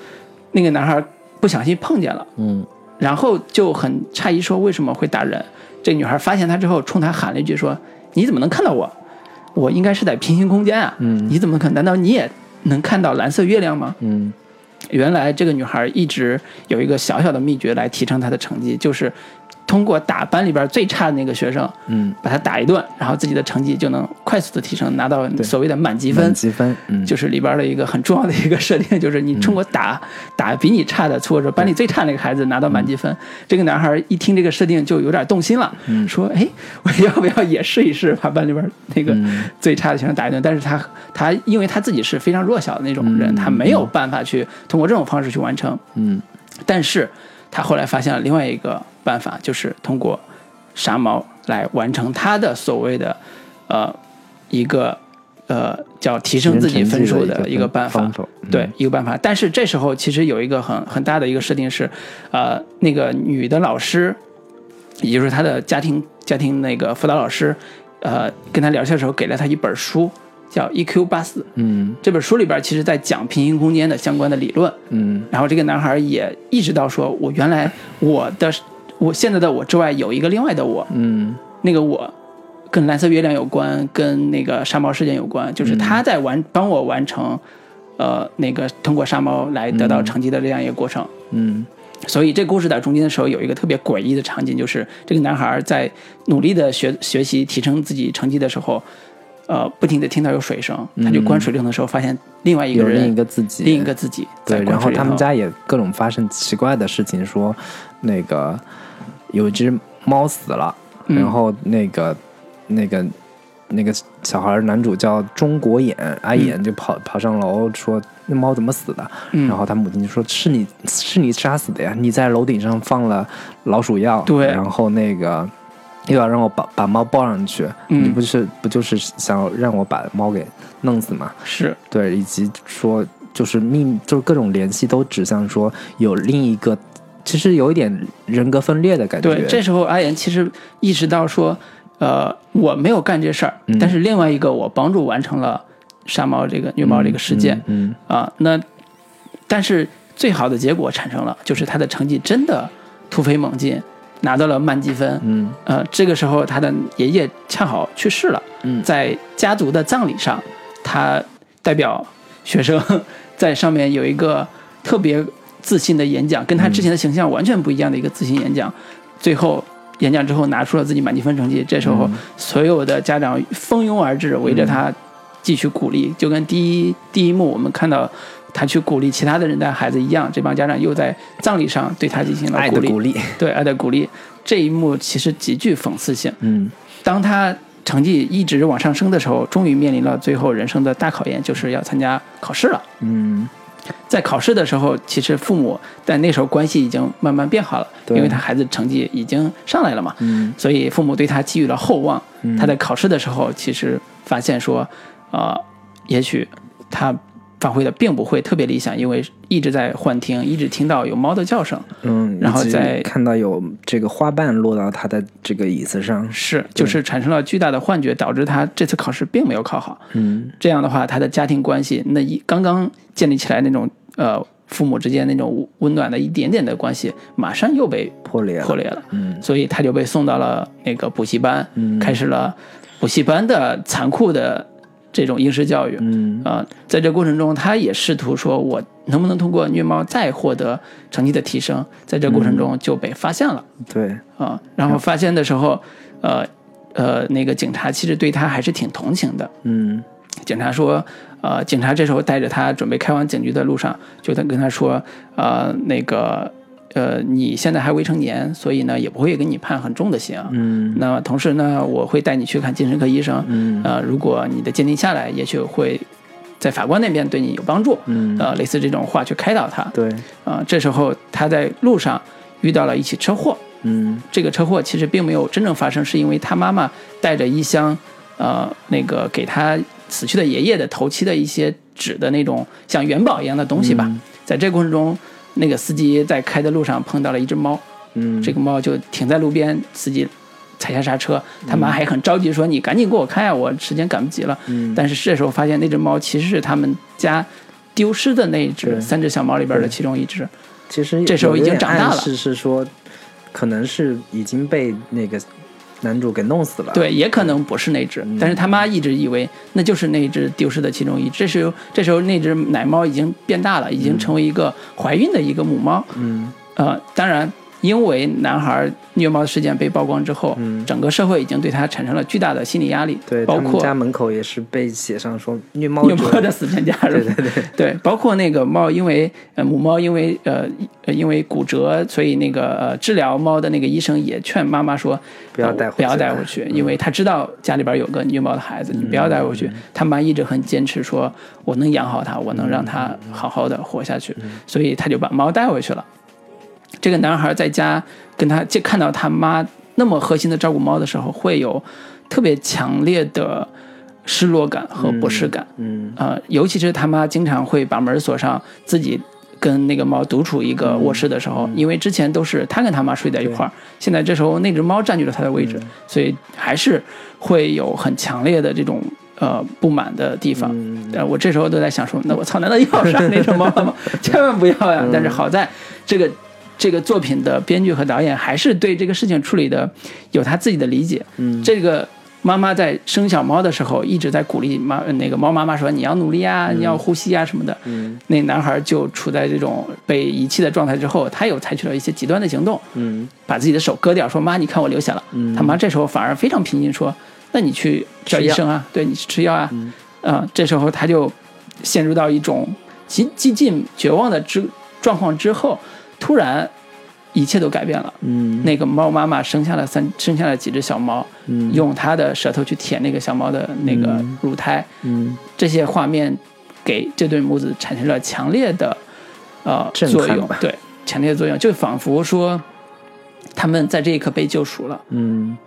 那个男孩不小心碰见了。嗯然后就很诧异说为什么会打人。这女孩发现他之后，冲他喊了一句说：“你怎么能看到我？我应该是在平行空间啊！嗯你怎么可能？难道你也能看到蓝色月亮吗嗯？”原来这个女孩一直有一个小小的秘诀来提升她的成绩，就是通过打班里边最差的那个学生，嗯，把他打一顿，然后自己的成绩就能快速的提升，拿到所谓的满级分满。积分，嗯，就是里边的一个很重要的一个设定，就是你通过打、打比你差的，或者班里最差那个孩子拿到满积分。这个男孩一听这个设定就有点动心了，说：“哎，我要不要也试一试，把班里边那个最差的学生打一顿？”但是他他因为他自己是非常弱小的那种人，他没有办法去通过这种方式去完成。嗯但是他后来发现了另外一个办法，就是通过杀毛来完成他的所谓的呃一个呃叫提升自己分数的一个办法。对，一个办法。但是这时候其实有一个很很大的一个设定是，呃，那个女的老师，也就是他的家庭家庭那个辅导老师，呃，跟他聊天的时候给了他一本书，叫《EQ 八四》。嗯。这本书里边其实在讲平行空间的相关的理论。嗯。然后这个男孩也意识到说，我原来我的我现在的我之外有一个另外的我，嗯。那个我跟蓝色月亮有关，跟那个沙猫事件有关，就是他在完帮我完成，呃，那个通过沙猫来得到成绩的这样一个过程。嗯。所以这故事在中间的时候有一个特别诡异的场景，就是这个男孩在努力的学学习提升自己成绩的时候，呃，不停的听到有水声，他就关水龙头的时候发现另外一个人，有另一个自己，另一个自己在对，然后他们家也各种发生奇怪的事情，说那个有一只猫死了，嗯。然后那个那个那个小孩儿男主叫中国眼阿眼就跑、跑上楼说那猫怎么死的？嗯。然后他母亲就说是你是你杀死的呀，你在楼顶上放了老鼠药，对。然后那个。又要让我把把猫抱上去，嗯你不是不就是想让我把猫给弄死吗？是对，以及说就是秘，就是各种联系都指向说有另一个，其实有一点人格分裂的感觉。对，这时候阿言其实意识到说，呃，我没有干这事儿，嗯但是另外一个我帮助完成了杀猫这个虐猫这个事件嗯啊、那但是最好的结果产生了，就是他的成绩真的突飞猛进，拿到了满积分。嗯呃，这个时候他的爷爷恰好去世了，嗯在家族的葬礼上，他代表学生 在上面有一个特别自信的演讲，跟他之前的形象完全不一样的一个自信演讲。最后演讲之后拿出了自己满积分成绩，这时候嗯所有的家长蜂拥而至，围着他继续鼓励，就跟第一第一幕我们看到。他去鼓励其他的人的孩子一样，这帮家长又在葬礼上对他进行了鼓励，爱的鼓励。对爱的鼓励。这一幕其实极具讽刺性。嗯当他成绩一直往上升的时候，终于面临了最后人生的大考验，就是要参加考试了。嗯在考试的时候，其实父母但那时候关系已经慢慢变好了，因为他孩子成绩已经上来了嘛，嗯所以父母对他寄予了厚望。他在考试的时候，其实发现说，呃，也许他发挥的并不会特别理想，因为一直在幻听，一直听到有猫的叫声，嗯，然后再看到有这个花瓣落到他的这个椅子上。是就是产生了巨大的幻觉，导致他这次考试并没有考好。嗯这样的话，他的家庭关系那一刚刚建立起来那种呃父母之间那种温暖的一点点的关系，马上又被破裂了。破裂了。嗯所以他就被送到了那个补习班，嗯开始了补习班的残酷的这种应试教育。嗯啊、在这过程中，他也试图说，我能不能通过虐猫再获得成绩的提升？在这过程中就被发现了对，啊、然后发现的时候，呃呃，那个警察其实对他还是挺同情的。嗯警察说，呃，警察这时候带着他准备开往警局的路上，就他跟他说，呃，那个，呃，你现在还未成年，所以呢也不会给你判很重的刑。嗯那么同时呢，我会带你去看精神科医生。嗯呃，如果你的鉴定下来，也许会在法官那边对你有帮助。嗯呃，类似这种话去开导他。对，啊、这时候他在路上遇到了一起车祸。嗯这个车祸其实并没有真正发生，是因为他妈妈带着一箱，呃，那个给他死去的爷爷的头七的一些纸的那种像元宝一样的东西吧。嗯在这个过程中，那个司机在开的路上碰到了一只猫，嗯。这个猫就停在路边，司机踩下刹车，他妈还很着急说：“你赶紧给我开啊，我时间赶不及了。”嗯。但是这时候发现那只猫其实是他们家丢失的那只三只小猫里边的其中一只。其实这时候已经长大了。是是说，可能是已经被那个男主给弄死了。，对，也可能不是那只，嗯但是他妈一直以为那就是那只丢失的其中一只。这时候，这时候那只奶猫已经变大了，已经成为一个怀孕的一个母猫。嗯呃，当然，因为男孩虐猫事件被曝光之后，嗯。整个社会已经对他产生了巨大的心理压力，对包括家门口也是被写上说虐猫虐猫的死全家，对对对，对，包括那个猫，因为呃母猫因为呃呃因为骨折，所以那个呃治疗猫的那个医生也劝妈妈说不要带回呃不要带回去，因为他知道家里边有个虐猫的孩子，你不要带回去。他妈一直很坚持说，我能养好它，我能让它好好的活下去，所以他就把猫带回去了。这个男孩在家跟他就看到他妈那么核心的照顾猫的时候，会有特别强烈的失落感和不适感。嗯呃，尤其是他妈经常会把门锁上，自己跟那个猫独处一个卧室的时候，因为之前都是他跟他妈睡在一块儿，现在这时候那只猫占据了他的位置，所以还是会有很强烈的这种呃不满的地方。嗯呃，我这时候都在想说，那我操，难道又要杀那只猫了吗？千万不要呀！但是好在这个。这个作品的编剧和导演还是对这个事情处理的有他自己的理解。嗯这个妈妈在生小猫的时候一直在鼓励妈那个猫妈妈说你要努力啊，你要呼吸啊什么的。嗯那男孩就处在这种被遗弃的状态之后，他又采取了一些极端的行动，嗯把自己的手割掉，说妈，你看我流血了。嗯他妈这时候反而非常平静，说那你去找医生啊，对你去吃药啊。嗯啊、这时候他就陷入到一种极极尽绝望的之状况之后，突然一切都改变了。嗯。那个猫妈妈生下了三生下了几只小猫，嗯。用它的舌头去舔那个小猫的那个嗯。乳胎，嗯。这些画面给这对母子产生了强烈的呃震作用撼，对，强烈的作用，就仿佛说他们在这一刻被救赎了。嗯。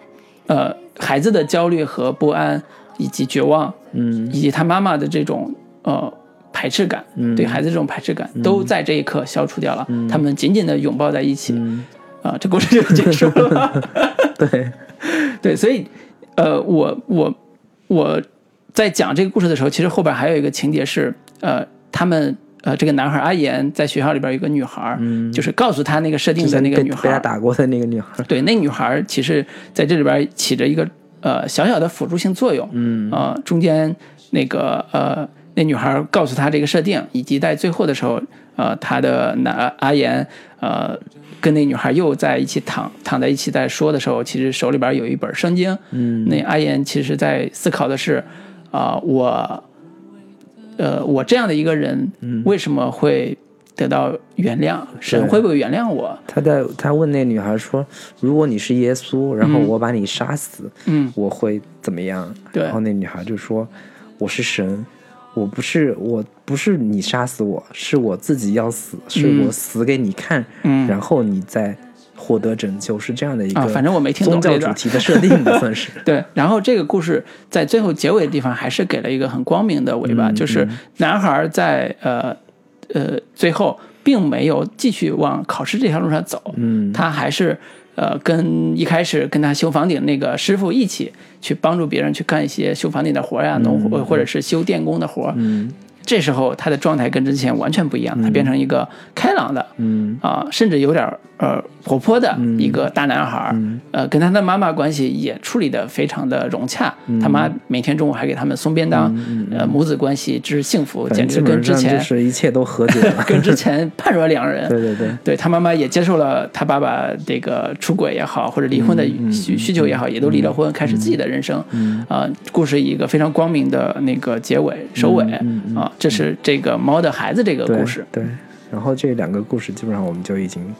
呃，孩子的焦虑和不安，以及绝望，嗯。以及他妈妈的这种呃排斥感，嗯。对孩子这种排斥感，都在这一刻消除掉了。他们紧紧的拥抱在一起，嗯。啊、这故事就结束了。对。对，所以，呃，我我我在讲这个故事的时候，其实后边还有一个情节是，呃，他们呃，这个男孩阿岩在学校里边有一个女孩，嗯。就是告诉他那个设定的那个女孩，被他打过的那个女孩对，那女孩其实在这里边起着一个呃小小的辅助性作用，嗯。呃，中间那个呃，那女孩告诉他这个设定，以及在最后的时候，呃，他的男阿言呃跟那女孩又在一起躺躺在一起在说的时候，其实手里边有一本圣经，嗯。那阿言其实在思考的是，啊、我，呃，我这样的一个人，为什么会得到原谅？神会不会原谅我？他在他问那女孩说：“如果你是耶稣，然后我把你杀死，嗯，我会怎么样？”对。然后那女孩就说：“我是神，我不是我不是你杀死我，是我自己要死，是我死给你看，嗯然后你再获得拯救，是这样的一个啊，反正我没听懂宗教主。题的设定吧，算是。对，然后这个故事在最后结尾的地方还是给了一个很光明的尾巴，嗯就是男孩在呃呃最后并没有继续往考试这条路上走，嗯他还是呃跟一开始跟他修房顶那个师傅一起去帮助别人去干一些修房顶的活呀、农活或者是修电工的活。嗯这时候他的状态跟之前完全不一样，他变成一个开朗的嗯啊、甚至有点儿呃活泼的一个大男孩儿。嗯呃，跟他的妈妈关系也处理的非常的融洽。嗯他妈每天中午还给他们送便当，呃，母子关系之幸福，简直跟之前是一切都和解了。跟之前判若两人。对 对对，对他妈妈也接受了他爸爸这个出轨也好，或者离婚的嗯需需求也好，也都离了婚，开始自己的人生。啊、故事以一个非常光明的那个结尾收尾。嗯啊，这是这个猫的孩子这个故事。对，然后这两个故事基本上我们就已经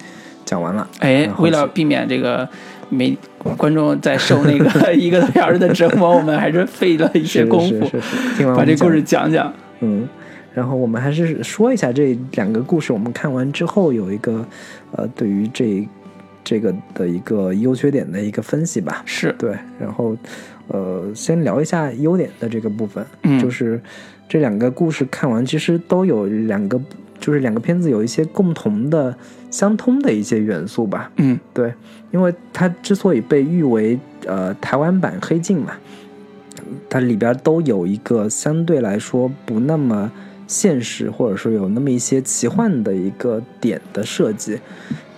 讲完了。哎为了避免这个没观众在受那个 一个多小时的折磨，我们还是费了一些功夫是是是，听完把这故事讲讲。嗯，然后我们还是说一下这两个故事，我们看完之后有一个呃，对于这这个的一个优缺点的一个分析吧。是，对，然后呃，先聊一下优点的这个部分，嗯就是这两个故事看完，其实都有两个，就是两个片子有一些共同的、相通的一些元素吧。嗯对，因为它之所以被誉为呃台湾版《黑镜》嘛，它里边都有一个相对来说不那么现实，或者说有那么一些奇幻的一个点的设计。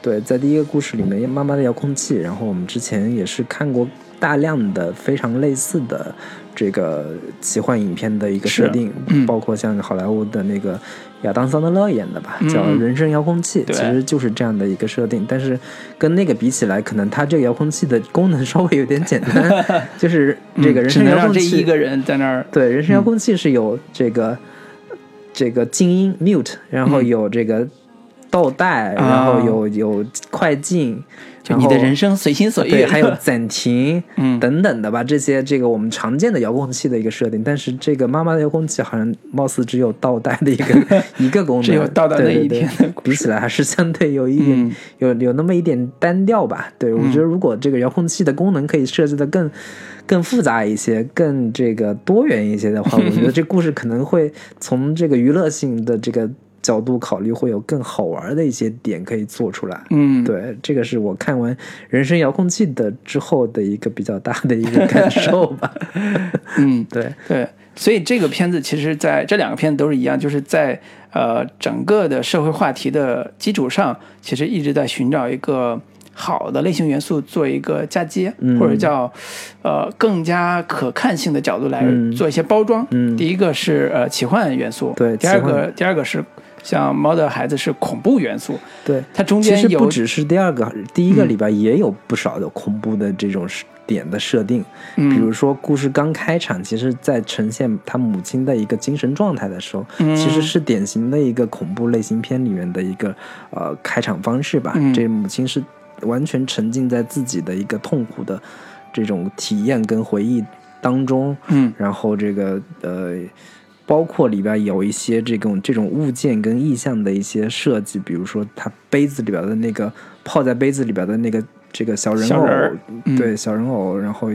对，在第一个故事里面，妈妈的遥控器，然后我们之前也是看过大量的非常类似的这个奇幻影片的一个设定，嗯。包括像好莱坞的那个亚当·桑德勒演的吧，叫嗯《人生遥控器》，其实就是这样的一个设定。但是跟那个比起来，可能它这个遥控器的功能稍微有点简单，就是这个人生遥控器，这一个人在那儿，对，人声遥控器是有这个、这个静音 mute，然后嗯。有这个倒带，啊。然后有有快进，就你的人生随心所欲，对，还有暂停 嗯。等等的吧，这些这个我们常见的遥控器的一个设定，但是这个妈妈的遥控器好像貌似只有倒带的一个 一个功能，只有倒带那一对对对天比起来还是相对有一点、嗯。有有那么一点单调吧。对我觉得如果这个遥控器的功能可以设计的更更复杂一些，更这个多元一些的话，我觉得这故事可能会从这个娱乐性的这个角度考虑，会有更好玩的一些点可以做出来。嗯，对，这个是我看完《人生遥控器》的之后的一个比较大的一个感受吧。嗯，对，对，所以这个片子其实在这两个片子都是一样，就是在呃整个的社会话题的基础上，其实一直在寻找一个好的类型元素做一个嫁接，嗯或者叫呃更加可看性的角度来嗯做一些包装。嗯第一个是呃奇幻元素，对第二个第二个是像猫的孩子是恐怖元素，对，它中间其实不只是第二个，第一个嗯里边也有不少的恐怖的这种点的设定。嗯比如说，故事刚开场，其实在呈现他母亲的一个精神状态的时候，嗯其实是典型的一个恐怖类型片里面的一个呃开场方式吧。嗯这母亲是完全沉浸在自己的一个痛苦的这种体验跟回忆当中，嗯然后这个呃。包括里边有一些这种这种物件跟意象的一些设计，比如说它杯子里边的那个泡在杯子里边的那个这个小人偶，对小人偶，然后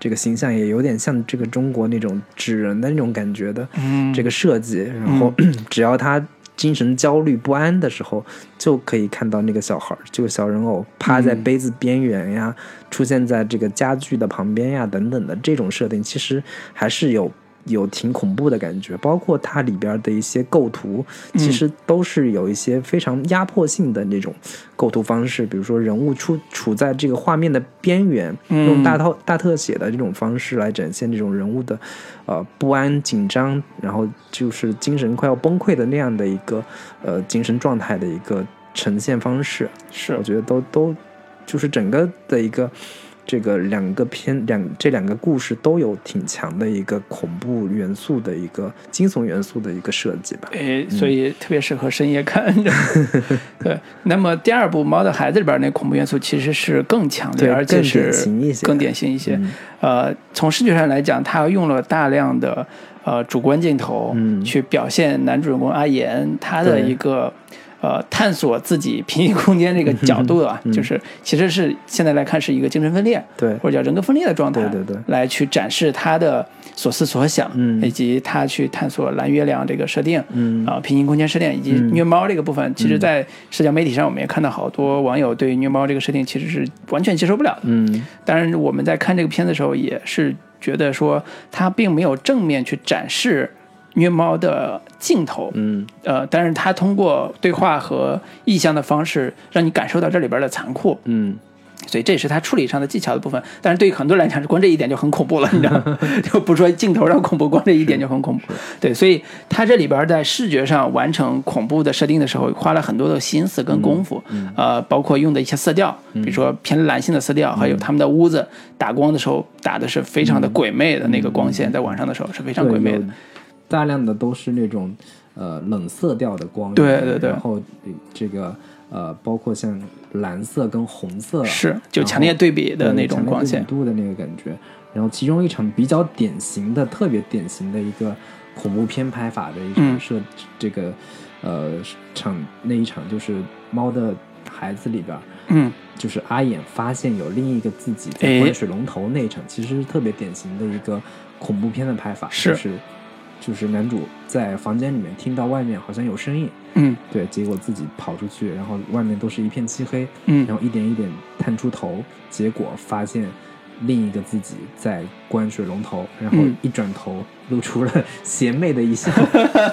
这个形象也有点像这个中国那种纸人的那种感觉的嗯这个设计。然后 只要他精神焦虑不安的时候，就可以看到那个小孩儿，这个小人偶趴在嗯杯子边缘呀，出现在这个家具的旁边呀，等等的这种设定，其实还是有。有挺恐怖的感觉，包括它里边的一些构图，其实都是有一些非常压迫性的那种构图方式，比如说人物处处在这个画面的边缘，嗯用大套大特写的这种方式来展现这种人物的呃不安、紧张，然后就是精神快要崩溃的那样的一个呃精神状态的一个呈现方式。是我觉得都都就是整个的一个这个两个片两这两个故事都有挺强的一个恐怖元素的一个惊悚元素的一个设计吧。诶，所以特别适合深夜看。对，那么第二部《猫的孩子》里边那恐怖元素其实是更强烈，而且更是典型一些更典型一些。嗯呃，从视觉上来讲，它用了大量的呃主观镜头，嗯去表现男主人公阿岩他的一个。呃，探索自己平行空间这个角度啊，嗯就是其实是现在来看是一个精神分裂，对。或者叫人格分裂的状态，对对对。来去展示他的所思所想，嗯。以及他去探索蓝月亮这个设定，嗯。啊、平行空间设定以及嗯。虐猫这个部分，其实，在社交媒体上，我们也看到好多网友对虐猫这个设定其实是完全接受不了的。嗯。当然，我们在看这个片子的时候，也是觉得说，他并没有正面去展示虐猫的镜头，嗯呃，但是他通过对话和意象的方式，让你感受到这里边的残酷，嗯所以这也是他处理上的技巧的部分。但是对于很多人来讲，光这一点就很恐怖了，你知道吗？就不说镜头上恐怖，光这一点就很恐怖。对，所以他这里边在视觉上完成恐怖的设定的时候，花了很多的心思跟功夫，呃，包括用的一些色调，比如说偏蓝性的色调，还有他们的屋子打光的时候打的是非常的鬼魅的那个光线，在晚上的时候是非常鬼魅的。大量的都是那种呃冷色调的光源，对对对。然后呃这个呃包括像蓝色跟红色是就强烈对比的那种光线。度的那个感觉。然后其中一场比较典型的、特别典型的一个恐怖片拍法的一嗯。场设，这个呃场那一场就是猫的孩子里边儿。嗯，就是阿眼发现有另一个自己在哎关水龙头那一场，其实是特别典型的一个恐怖片的拍法，是。就是就是男主在房间里面听到外面好像有声音，嗯。对，结果自己跑出去，然后外面都是一片漆黑，嗯。然后一点一点探出头，结果发现另一个自己在关水龙头，然后嗯。一转头露出了 邪魅的一笑，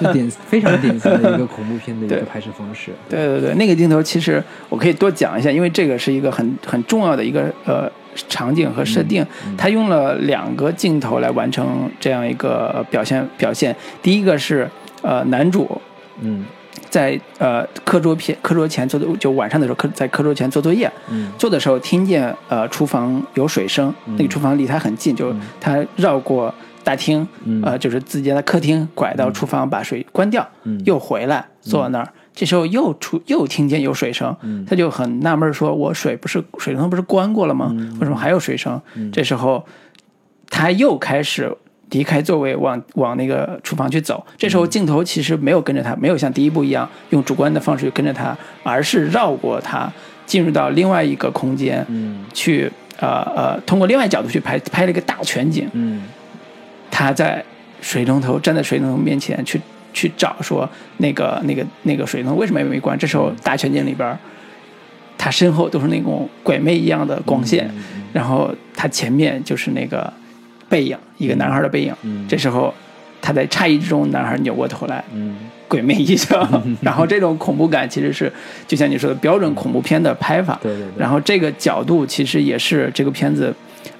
就典非常典型的一个恐怖片的一对。个拍摄方式。对对对，那个镜头其实我可以多讲一下，因为这个是一个很很重要的一个呃场景和设定，他用了两个镜头来完成这样一个表现表现。第一个是呃男主嗯。在呃课桌前课桌前做的，就晚上的时候课在课桌前做作业，嗯。做的时候听见呃厨房有水声，那个厨房离他很近，就他绕过大厅，嗯。呃就是自己的客厅，拐到厨房把水关掉，嗯。又回来坐在那儿。这时候又出又听见有水声，嗯他就很纳闷，说：“我水不是水龙头不是关过了吗？嗯为什么还有水声？”这时候他又开始离开座位，往往那个厨房去走。这嗯时候镜头其实没有跟着他，没有像第一部一样用主观的方式跟着他，而是绕过他，进入到另外一个空间，嗯去呃呃通过另外角度去拍拍了一个大全景。嗯他在水龙头站在水龙头面前去去找说那个那个那个水龙头为什么没关？这时候大全景里边儿，他身后都是那种鬼魅一样的光线，然后他前面就是那个背影，一个男孩的背影。嗯这时候他在诧异之中，男孩扭过头来，嗯鬼魅一笑，然后这种恐怖感其实是就像你说的标准恐怖片的拍法。对对对然后这个角度其实也是这个片子，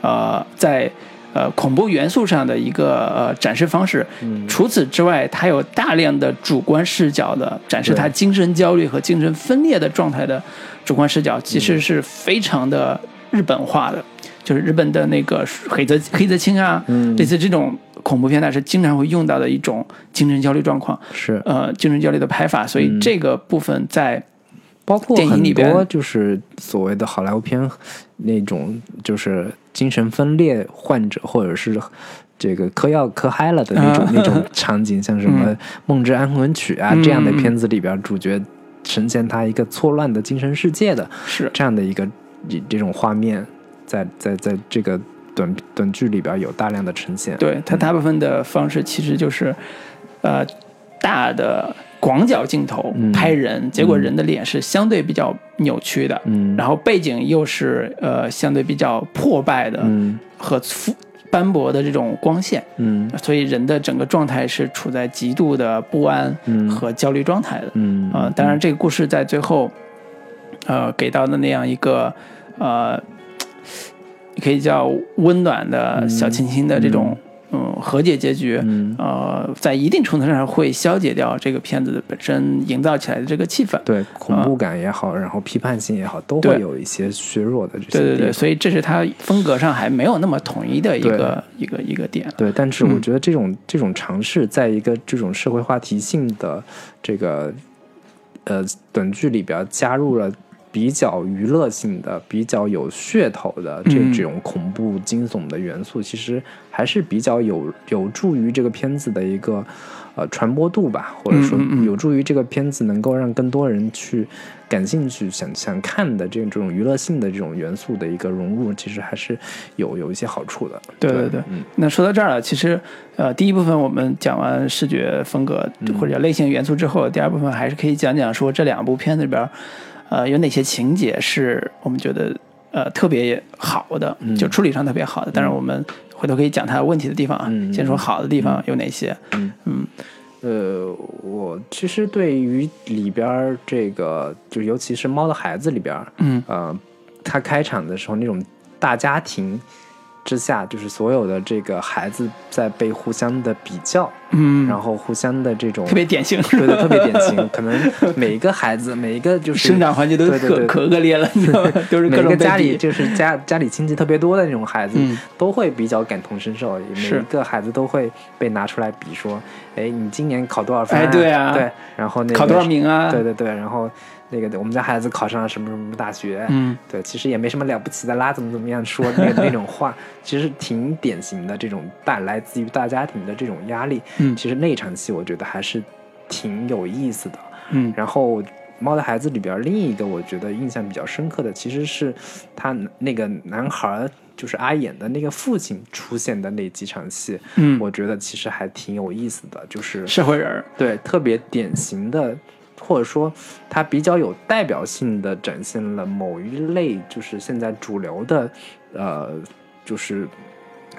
呃，在呃恐怖元素上的一个呃展示方式。嗯除此之外，它有大量的主观视角的展示，对他精神焦虑和精神分裂的状态的主观视角，其嗯实是非常的日本化的。就是日本的那个黑泽黑泽清啊，嗯类似这种恐怖片，它是经常会用到的一种精神焦虑状况。是呃精神焦虑的拍法，所以嗯这个部分在包括电影很里边。多就是所谓的好莱坞片那种就是精神分裂患者或者是。这个嗑药嗑嗨了的那种、啊那种场景，像什么《梦之安魂曲》啊、这样的嗯片子里边，主角呈现他一个错乱的精神世界的是。这样的一个这这种画面，在在在这个短短剧里边有大量的呈现。对它大部分的方式其实就是，呃，大的广角镜头嗯。拍人，结果人的脸是相对比较扭曲的，嗯，然后背景又是呃相对比较破败的嗯。和复斑驳的这种光线，嗯。所以人的整个状态是处在极度的不安嗯。和焦虑状态的。嗯。呃，当然这个故事在最后，呃，给到的那样一个呃，可以叫温暖的小清新的这种嗯和解结局，嗯呃，在一定程度上会消解掉这个片子本身营造起来的这个气氛。对恐怖感也好，然后批判性也好，都会有一些削弱的这些对对对，所以这是它风格上还没有那么统一的一个一个一个点。对，但是嗯我觉得这种、这种尝试，在一个这种社会话题性的这个呃短剧里边加入了比较娱乐性的、比较有噱头的这种恐怖惊悚的元素，其实还是比较有有助于这个片子的一个呃传播度吧，或者说有助于这个片子能够让更多人去感兴趣、想想看的这种娱乐性的这种元素的一个融入，其实还是有有一些好处的。对对对嗯。那说到这儿了，其实呃，第一部分我们讲完视觉风格或者类型元素之后，第二部分还是可以讲讲说这两部片子里边儿，呃，有哪些情节是我们觉得呃特别好的，嗯就处理上特别好的。但是，我们回头可以讲它问题的地方啊。嗯先说好的地方有哪些？嗯嗯呃，我其实对于里边儿这个，就尤其是《猫的孩子》里边儿，嗯呃，它开场的时候那种大家庭之下，就是所有的这个孩子在被互相的比较，嗯，然后互相的这种特别典型，对的特别典型，可能每一个孩子，每一个就是生长环境都可对对对可恶劣了，你知道吗？都是各每个种家里就是家家里亲戚特别多的那种孩子，嗯都会比较感同身受。每一个孩子都会被拿出来比说，哎，你今年考多少分、哎对啊对，然后那个考多少名啊？对对对，然后那个我们家孩子考上了什么什么大学，嗯对，其实也没什么了不起的啦，怎么怎么样说那那种话，其实挺典型的这种大来自于大家庭的这种压力。嗯其实那场戏我觉得还是挺有意思的。嗯然后《猫的孩子》里边另一个我觉得印象比较深刻的，其实是他那个男孩儿，就是阿衍的那个父亲出现的那几场戏，嗯，我觉得其实还挺有意思的，就是社会人儿，对特别典型的，或者说他比较有代表性的展现了某一类就是现在主流的，呃，就是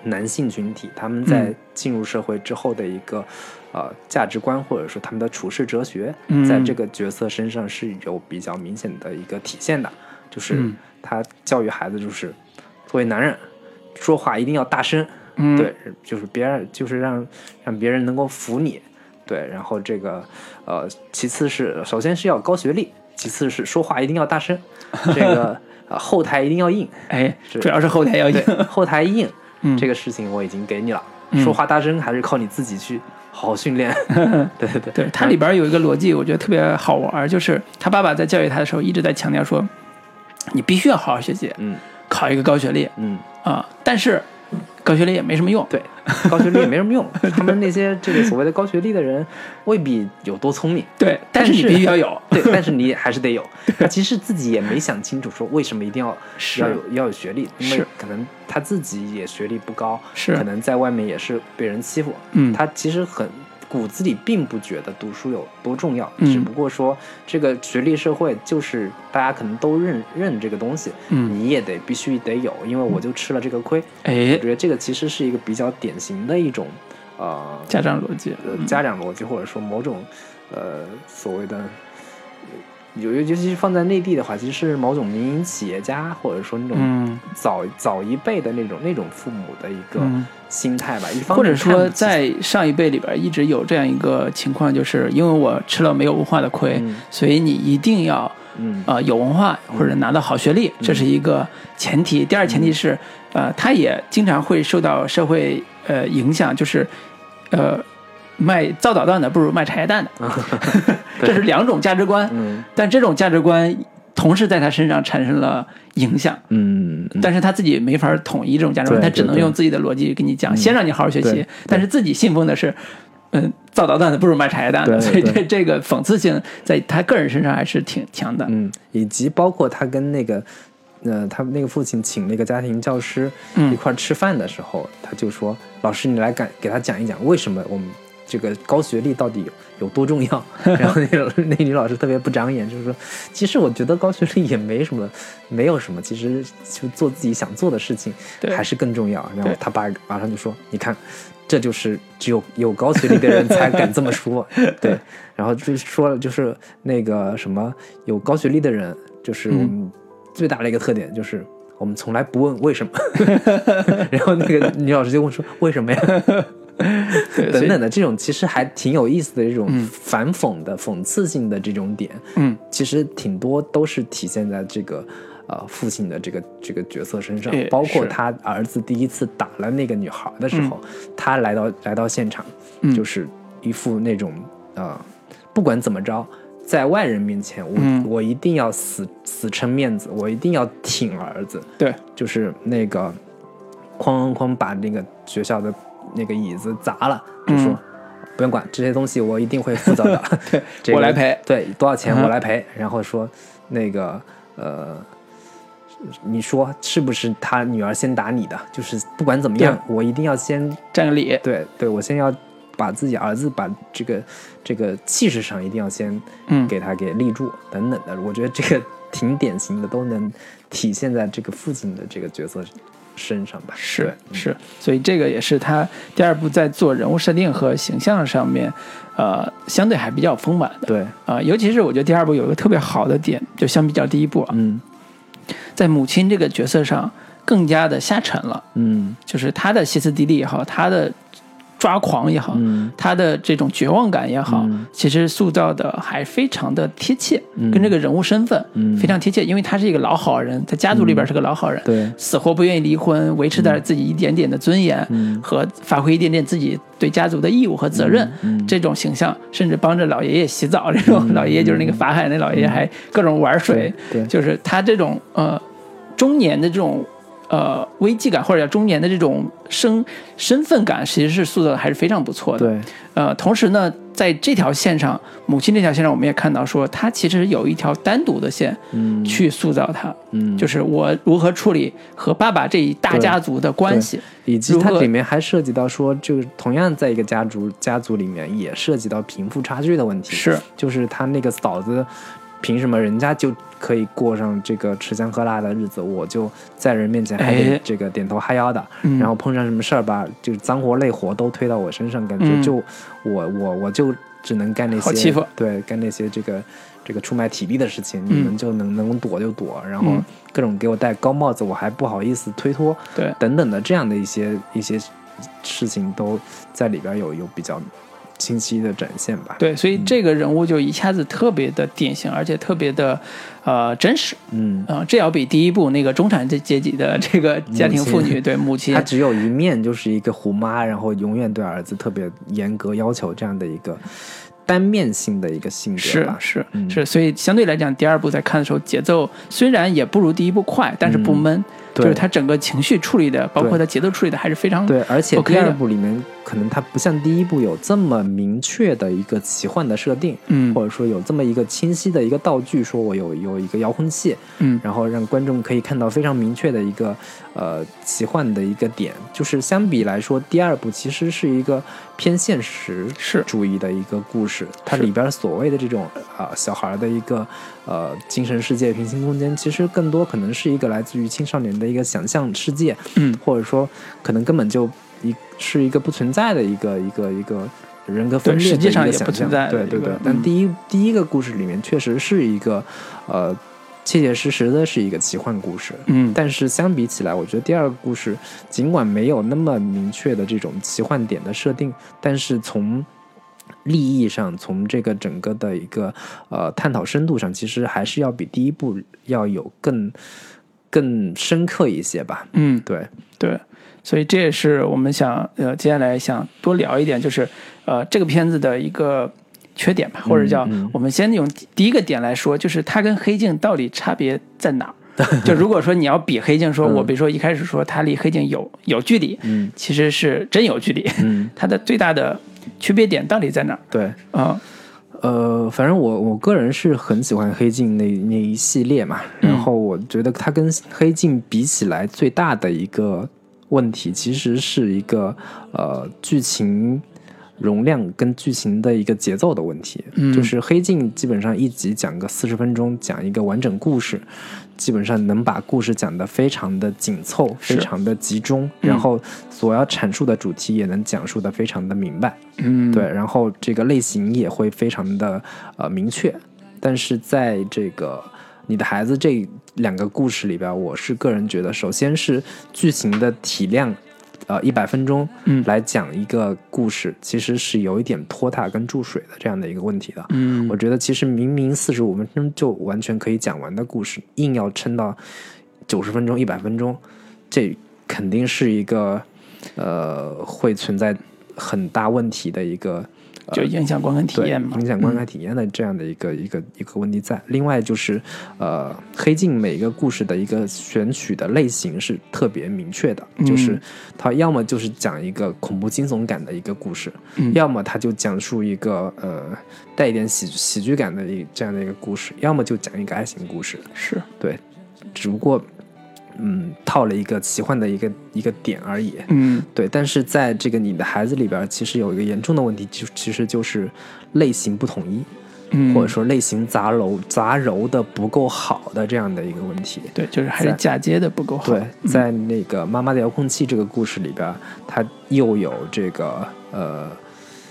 男性群体他们在嗯。进入社会之后的一个、呃价值观，或者说他们的处世哲学，嗯。在这个角色身上是有比较明显的一个体现的，就是嗯。他教育孩子就是作为男人，说话一定要大声，嗯，对，就是别人就是让让别人能够服你，对，然后这个呃，其次是首先是要高学历，其次是说话一定要大声，这个 呃后台一定要硬，哎，是主要是后台要硬，，后台硬，嗯这个事情我已经给你了，嗯说话大声还是靠你自己去好好训练，对对对，对，它里边有一个逻辑，我觉得特别好玩，就是他爸爸在教育他的时候一直在强调说，你必须要好好学习，嗯考一个高学历嗯。啊、但是高学历也没什么用。对，高学历也没什么用。他们那些这个所谓的高学历的人，未必有多聪明。对，但是你必须要有。对，但是你还是得有。他其实自己也没想清楚，说为什么一定要要有要有学历，因为是可能他自己也学历不高，是可能在外面也是被人欺负。嗯他其实很骨子里并不觉得读书有多重要，嗯只不过说这个学历社会就是大家可能都认认这个东西，嗯你也得必须得有，因为我就吃了这个亏。哎我哎，觉得这个其实是一个比较典型的一种呃家长逻辑。呃家长逻辑，或者说某种呃所谓的。有尤其是放在内地的话，其实是某种民营企业家，或者说那种嗯早、早一辈的那种那种父母的一个嗯心态吧。一方或者说，在上一辈里边一直有这样一个情况，就是因为我吃了没有文化的亏，嗯。所以你一定要嗯。呃有文化或者拿到好学历，这是一个前提。第二前提是，呃，他也经常会受到社会呃影响，就是呃卖造导弹的不如卖茶叶蛋的，这是两种价值观。嗯。但这种价值观同时在他身上产生了影响。嗯嗯但是他自己没法统一这种价值观，他只能用自己的逻辑跟你讲，先让你好好学习但是自己信奉的是，嗯，造导弹的不如卖茶叶蛋的，所以这这个讽刺性在他个人身上还是挺强的。嗯，以及包括他跟那个。呃，他那个父亲请那个家庭教师嗯一块儿吃饭的时候，他就说：“老师，你来给给他讲一讲，为什么我们这个高学历到底有有多重要？” 然后那个那女老师特别不长眼，就是说：“其实我觉得高学历也没什么，没有什么，其实就做自己想做的事情对还是更重要。”然后对他爸马上就说：“你看，这就是只有有高学历的人才敢这么说。”对，然后就说了，就是那个什么，有高学历的人，就是我们最大的一个特点就是。我们从来不问为什么，然后那个女老师就问说为什么呀？等等的这种其实还挺有意思的这种反讽的、讽刺性的这种点，嗯，其实挺多都是体现在这个呃父亲的这个这个角色身上。哎，包括他儿子第一次打了那个女孩的时候，他来到来到现场，嗯。就是一副那种呃不管怎么着。在外人面前，我、嗯。我一定要死死撑面子，我一定要挺儿子，对，就是那个哐哐哐把那个学校的那个椅子砸了，就说、嗯不用管这些东西，我一定会负责的，对这个我来赔。对，多少钱我来赔。然后说那个呃，你说是不是他女儿先打你的？就是不管怎么样，我一定要先占个理。对对，我先要把自己儿子把这个这个气势上一定要先嗯给他给立住等等的。我觉得这个挺典型的，都能体现在这个父亲的这个角色身上吧。是是，所以这个也是他第二部在做人物设定和形象上面，呃，相对还比较丰满的。对，啊、尤其是我觉得第二部有一个特别好的点，就相比较第一部啊，嗯。在母亲这个角色上更加的下沉了，嗯。就是他的歇斯底里也好，他的抓狂也好，嗯。她的这种绝望感也好，嗯。其实塑造的还非常的贴切，嗯。跟这个人物身份嗯。非常贴切，因为他是一个老好人，在家族里边是个老好人，对，死活不愿意离婚，维持在自己一点点的尊严、嗯。和发挥一点点自己对家族的义务和责任，这种形象，甚至帮着老爷爷洗澡，这种、老爷爷就是那个法海那老爷爷还各种玩水，就是他这种呃中年的这种呃危机感或者叫中年的这种身身份感，其实是塑造的还是非常不错的。对，呃，同时呢，在这条线上，母亲这条线上，我们也看到说，他其实有一条单独的线嗯去塑造他，嗯就是我如何处理和爸爸这一大家族的关系。以及它里面还涉及到说，就是同样在一个家族家族里面，也涉及到贫富差距的问题。是，就是他那个嫂子，凭什么人家就可以过上这个吃香喝辣的日子，我就在人面前还得哎。这个点头哈腰的，嗯。然后碰上什么事儿吧，就是脏活累活都推到我身上，感觉嗯。就我我我就只能干那些对干那些这个这个出卖体力的事情，嗯。你们就能能躲就躲，然后嗯。各种给我戴高帽子，我还不好意思推脱，对，等等的这样的一些一些事情都在里边有有比较清晰的展现吧。对，所以这个人物就一下子特别的典型，而且特别的呃真实。嗯，啊、这要比第一部那个中产阶阶级的这个家庭妇女母 对母亲她只有一面就是一个虎妈，然后永远对儿子特别严格要求这样的一个单面性的一个性格吧。是是嗯是，所以相对来讲，第二部在看的时候节奏虽然也不如第一部快，但是不闷，就是他整个情绪处理的，包括他节奏处理的还是非常对，而且第二部里面可能它不像第一部有这么明确的一个奇幻的设定，嗯。或者说有这么一个清晰的一个道具，说我有有一个遥控器，嗯。然后让观众可以看到非常明确的一个呃奇幻的一个点。就是相比来说，第二部其实是一个偏现实是。主义的一个故事，它里边所谓的这种啊、小孩的一个呃精神世界、平行空间，其实更多可能是一个来自于青少年的一个想象世界，嗯。或者说可能根本就一是一个不存在的一个一个一个人格分裂的一个想象也不存在对对。对。但第一、第一个故事里面确实是一个呃切切实实的是一个奇幻故事。嗯但是相比起来，我觉得第二个故事尽管没有那么明确的这种奇幻点的设定，但是从利益上，从这个整个的一个呃探讨深度上，其实还是要比第一部要有更更深刻一些吧。嗯对，对，所以这也是我们想呃接下来想多聊一点，就是呃这个片子的一个缺点吧，或者叫嗯我们先用第一个点来说，就是它跟黑镜到底差别在哪儿？就如果说你要比黑镜，说我比如说一开始说它离黑镜有有距离，嗯。其实是真有距离，嗯，它的最大的区别点到底在哪儿？对。啊、呃，反正我我个人是很喜欢黑镜那那一系列嘛，嗯。然后我觉得它跟黑镜比起来，最大的一个问题其实是一个呃剧情容量跟剧情的一个节奏的问题。嗯。就是黑镜基本上一集讲个四十分钟，讲一个完整故事，基本上能把故事讲得非常的紧凑，非常的集中，嗯。然后所要阐述的主题也能讲述的非常的明白。嗯，对，然后这个类型也会非常的呃明确，但是在这个你的孩子这两个故事里边，我是个人觉得，首先是剧情的体量，呃，一百分钟嗯来讲一个故事，其实是有一点拖沓跟注水的这样的一个问题的。嗯我觉得其实明明四十五分钟就完全可以讲完的故事，硬要撑到九十分钟、一百分钟，这肯定是一个呃会存在很大问题的一个就影响观看体验嘛，影响观看体验的这样的一个、一个一个问题在。另外就是呃，黑镜每一个故事的一个选取的类型是特别明确的，嗯就是它要么就是讲一个恐怖惊悚感的一个故事，嗯要么它就讲述一个呃带一点喜喜剧感的一这样的一个故事，要么就讲一个爱情故事。是对，只不过嗯套了一个奇幻的一个一个点而已。嗯。对，但是在这个你的孩子里边，其实有一个严重的问题，就其实就是类型不统一，嗯，或者说类型杂糅杂糅的不够好的这样的一个问题。对，就是还是嫁接的不够好，对，在那个妈妈的遥控器这个故事里边，它又有这个呃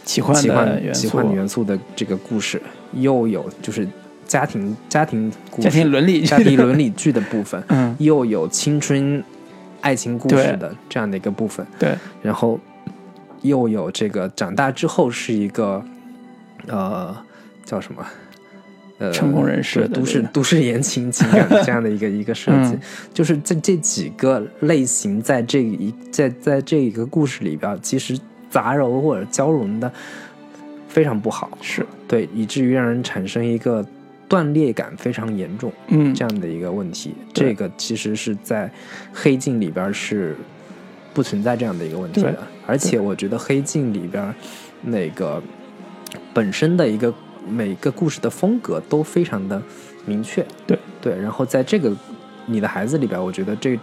奇幻奇幻奇幻元素的这个故事，又有就是家庭家庭故家庭伦理，家庭伦理剧的部分，嗯，又有青春爱情故事的这样的一个部分。对，然后又有这个长大之后是一个呃叫什么？呃成功人士都市都市言情情感的这样的一个 一个设计，嗯。就是这这几个类型在这一在在这一个故事里边，其实杂糅或者交融的非常不好，是，对，以至于让人产生一个断裂感非常严重。嗯，这样的一个问题，这个其实是在黑镜里边是不存在这样的一个问题的，而且我觉得黑镜里边那个本身的一个每个故事的风格都非常的明确，对对，然后在这个你的孩子里边，我觉得这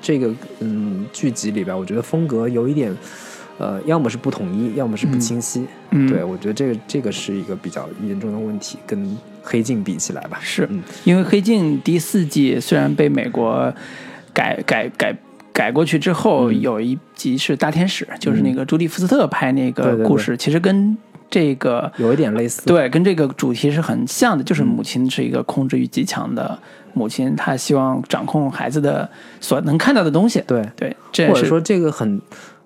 这个嗯剧集里边，我觉得风格有一点。呃，要么是不统一，要么是不嗯清晰。嗯对我觉得这个这个是一个比较严重的问题，跟黑镜比起来吧。是嗯因为《黑镜》第四季虽然被美国改改改改过去之后，嗯有一集是大天使，就是那个朱迪福斯特拍那对对对个故事，其实跟这个有一点类似。对，跟这个主题是很像的，就是母亲是一个控制欲极强的母亲，她希望掌控孩子的所能看到的东西。对对，这是或者说这个很，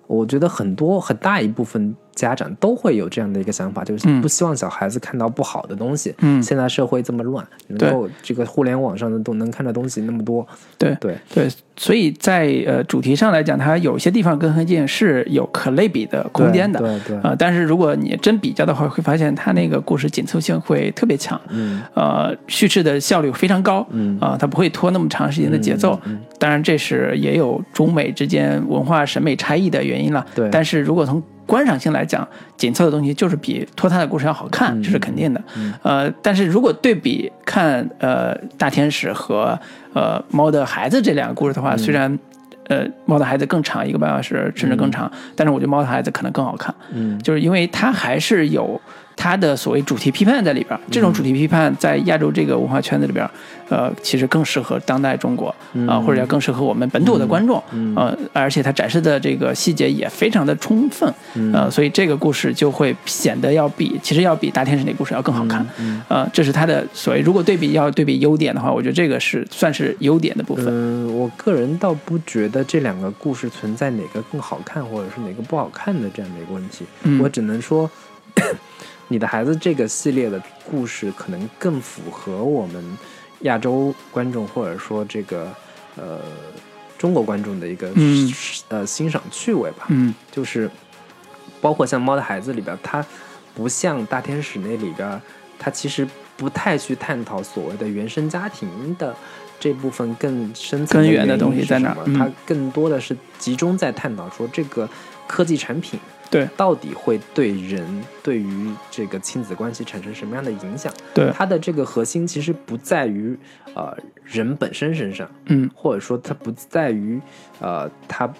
我觉得很多很大一部分家长都会有这样的一个想法，就是嗯。不希望小孩子看到不好的东西。嗯。现在社会这么乱，能对。够这个互联网上的都能看到东西那么多，对对，对，所以在呃主题上来讲，它有些地方跟黑镜是有可类比的空间的。对对，呃，但是如果你真比较的话，会发现它那个故事紧凑性会特别强，嗯。呃，叙事的效率非常高，嗯。啊、它不会拖那么长时间的节奏。当然，这是也有中美之间文化审美差异的原因了。对。但是如果从观赏性来讲，紧凑的东西就是比拖沓的故事要好看，嗯这是肯定的。呃，但是如果对比看呃大天使和呃猫的孩子这两个故事的话，虽然呃猫的孩子更长一个半小时甚至更长，但是我觉得猫的孩子可能更好看。嗯就是因为它还是有它的所谓主题批判在里边。这种主题批判在亚洲这个文化圈子里边儿，呃，其实更适合当代中国啊、或者要更适合我们本土的观众。呃，而且它展示的这个细节也非常的充分。呃，所以这个故事就会显得要比其实要比大天使那故事要更好看。呃，这是它的所谓如果对比要对比优点的话，我觉得这个是算是优点的部分。嗯，我个人倒不觉得这两个故事存在哪个更好看，或者是哪个不好看的这样的一个问题。嗯我只能说，你的孩子这个系列的故事可能更符合我们亚洲观众，或者说这个呃中国观众的一个、嗯。呃欣赏趣味吧。嗯。就是包括像《猫的孩子》里边，它不像《大天使》那里边，它其实不太去探讨所谓的原生家庭的这部分更深层根源的东西在哪儿嗯。它更多的是集中在探讨说这个科技产品对到底会对人对于这个亲子关系产生什么样的影响？对，它的这个核心其实不在于呃人本身身上，嗯或者说它不在于呃他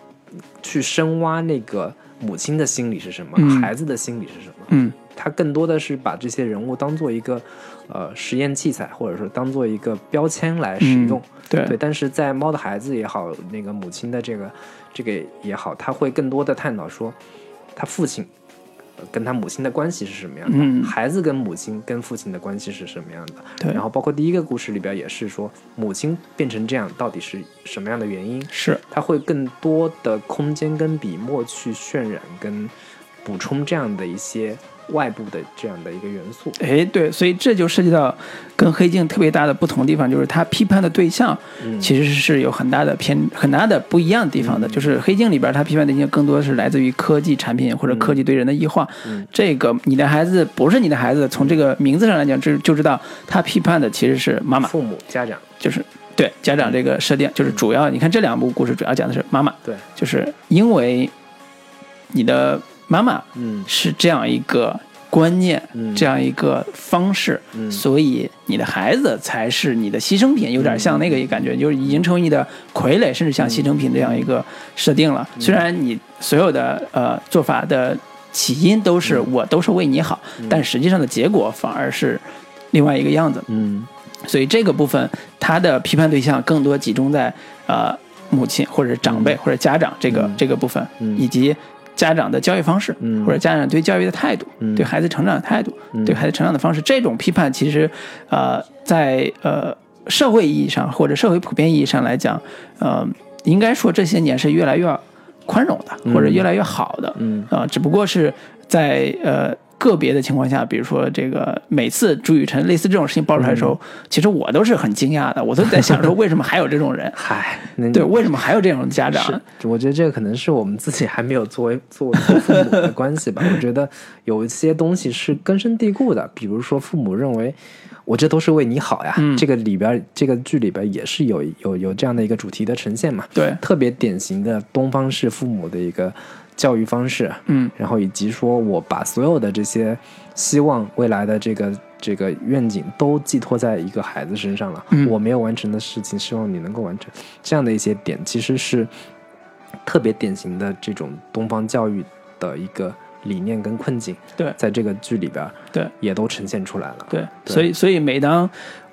去深挖那个母亲的心理是什么，嗯孩子的心理是什么。嗯他更多的是把这些人物当做一个呃实验器材，或者说当做一个标签来使用。嗯对对，但是在猫的孩子也好，那个母亲的这个这个也好，他会更多的探讨说，他父亲呃跟他母亲的关系是什么样的，嗯孩子跟母亲跟父亲的关系是什么样的。对然后包括第一个故事里边也是说，母亲变成这样到底是什么样的原因？是他会更多的空间跟笔墨去渲染跟补充这样的一些外部的这样的一个元素。哎，对，所以这就涉及到跟黑镜特别大的不同地方，就是它批判的对象嗯其实是有很大的偏、很大的不一样的地方的。就是黑镜里边，它批判的对象更多是来自于科技产品或者科技对人的异化。嗯这个你的孩子不是你的孩子，从这个名字上来讲，就就知道他批判的其实是妈妈，父母、家长，就是对家长这个设定，就是主要你看这两部故事主要讲的是妈妈，对，就是因为你的妈妈嗯。是这样一个观念，嗯。这样一个方式，嗯。所以你的孩子才是你的牺牲品，有点像那个一感觉，就是已经成为你的傀儡，甚至像牺牲品这样一个设定了。嗯。虽然你所有的呃做法的起因都是嗯。我都是为你好，但实际上的结果反而是另外一个样子。嗯。所以这个部分，它的批判对象更多集中在呃母亲或者长辈、或者家长这个、嗯。这个部分，嗯。以及家长的教育方式，嗯。或者家长对教育的态度，嗯。对孩子成长的态度，嗯。对孩子成长的方式，这种批判其实呃在呃社会意义上或者社会普遍意义上来讲，呃，应该说这些年是越来越宽容的，或者越来越好的，嗯。啊、只不过是在呃个别的情况下，比如说这个每次朱雨辰类似这种事情爆出来的时候，嗯其实我都是很惊讶的，我都在想说为什么还有这种人？嗨，对，为什么还有这种家长？我觉得这个可能是我们自己还没有作为做做父母的关系吧。我觉得有一些东西是根深蒂固的，比如说父母认为我这都是为你好呀。嗯这个里边这个剧里边也是有有有这样的一个主题的呈现嘛。对，特别典型的东方式父母的一个教育方式。嗯然后以及说我把所有的这些希望未来的这个这个愿景都寄托在一个孩子身上了，嗯我没有完成的事情，希望你能够完成，这样的一些点其实是特别典型的这种东方教育的一个理念跟困境，对在这个剧里边对也都呈现出来了。对，对所以所以每当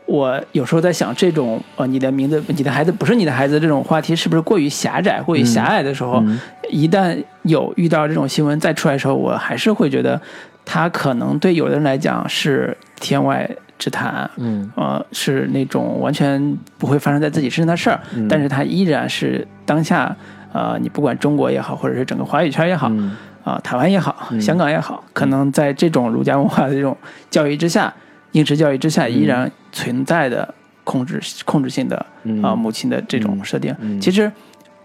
我有时候在想，这种呃，你的名字，你的孩子不是你的孩子这种话题，是不是过于狭窄、过于狭隘的时候，嗯。一旦有遇到这种新闻再出来的时候，我还是会觉得它可能对有的人来讲是天外之谈，嗯。呃，是那种完全不会发生在自己身上的事儿，嗯。但是它依然是当下，呃，你不管中国也好，或者是整个华语圈也好，嗯。啊、台湾也好，嗯。香港也好，可能在这种儒家文化的这种教育之下，应试教育之下，依然存在的控制控制性的嗯。啊、母亲的这种嗯。设定。嗯。其实，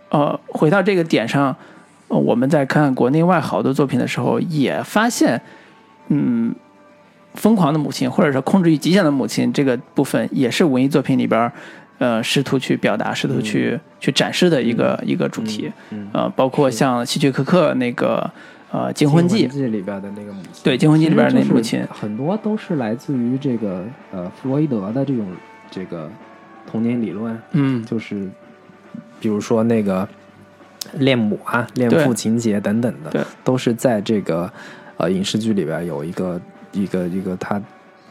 呃，回到这个点上，呃我们在看国内外好多作品的时候，也发现，嗯，疯狂的母亲或者说控制欲极强的母亲这个部分，也是文艺作品里边儿，呃，试图去表达、试图去、去展示的一个、一个主题。嗯。呃，包括像希区柯克那个呃《惊魂记》，记里边的那个母亲，对《惊魂记》里边那其实就是母亲，很多都是来自于这个呃弗洛伊德的这种这个童年理论，嗯，就是比如说那个恋母啊、恋父情节等等对的，都是在这个呃影视剧里边有一个一个一个他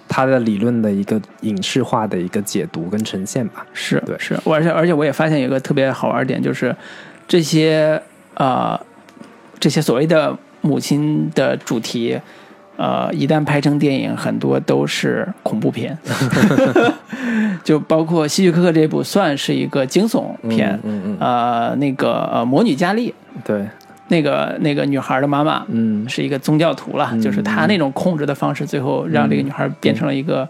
他的理论的一个影视化的一个解读跟呈现吧。是对是，而且而且我也发现有一个特别好玩的点，就是这些呃这些所谓的母亲的主题。呃，一旦拍成电影，很多都是恐怖片，就包括希区柯克这部算是一个惊悚片。嗯嗯呃，那个呃，魔女佳丽，嗯，对，那个那个女孩的妈妈，嗯。是一个宗教徒了，嗯就是她那种控制的方式，最后让这个女孩变成了一个，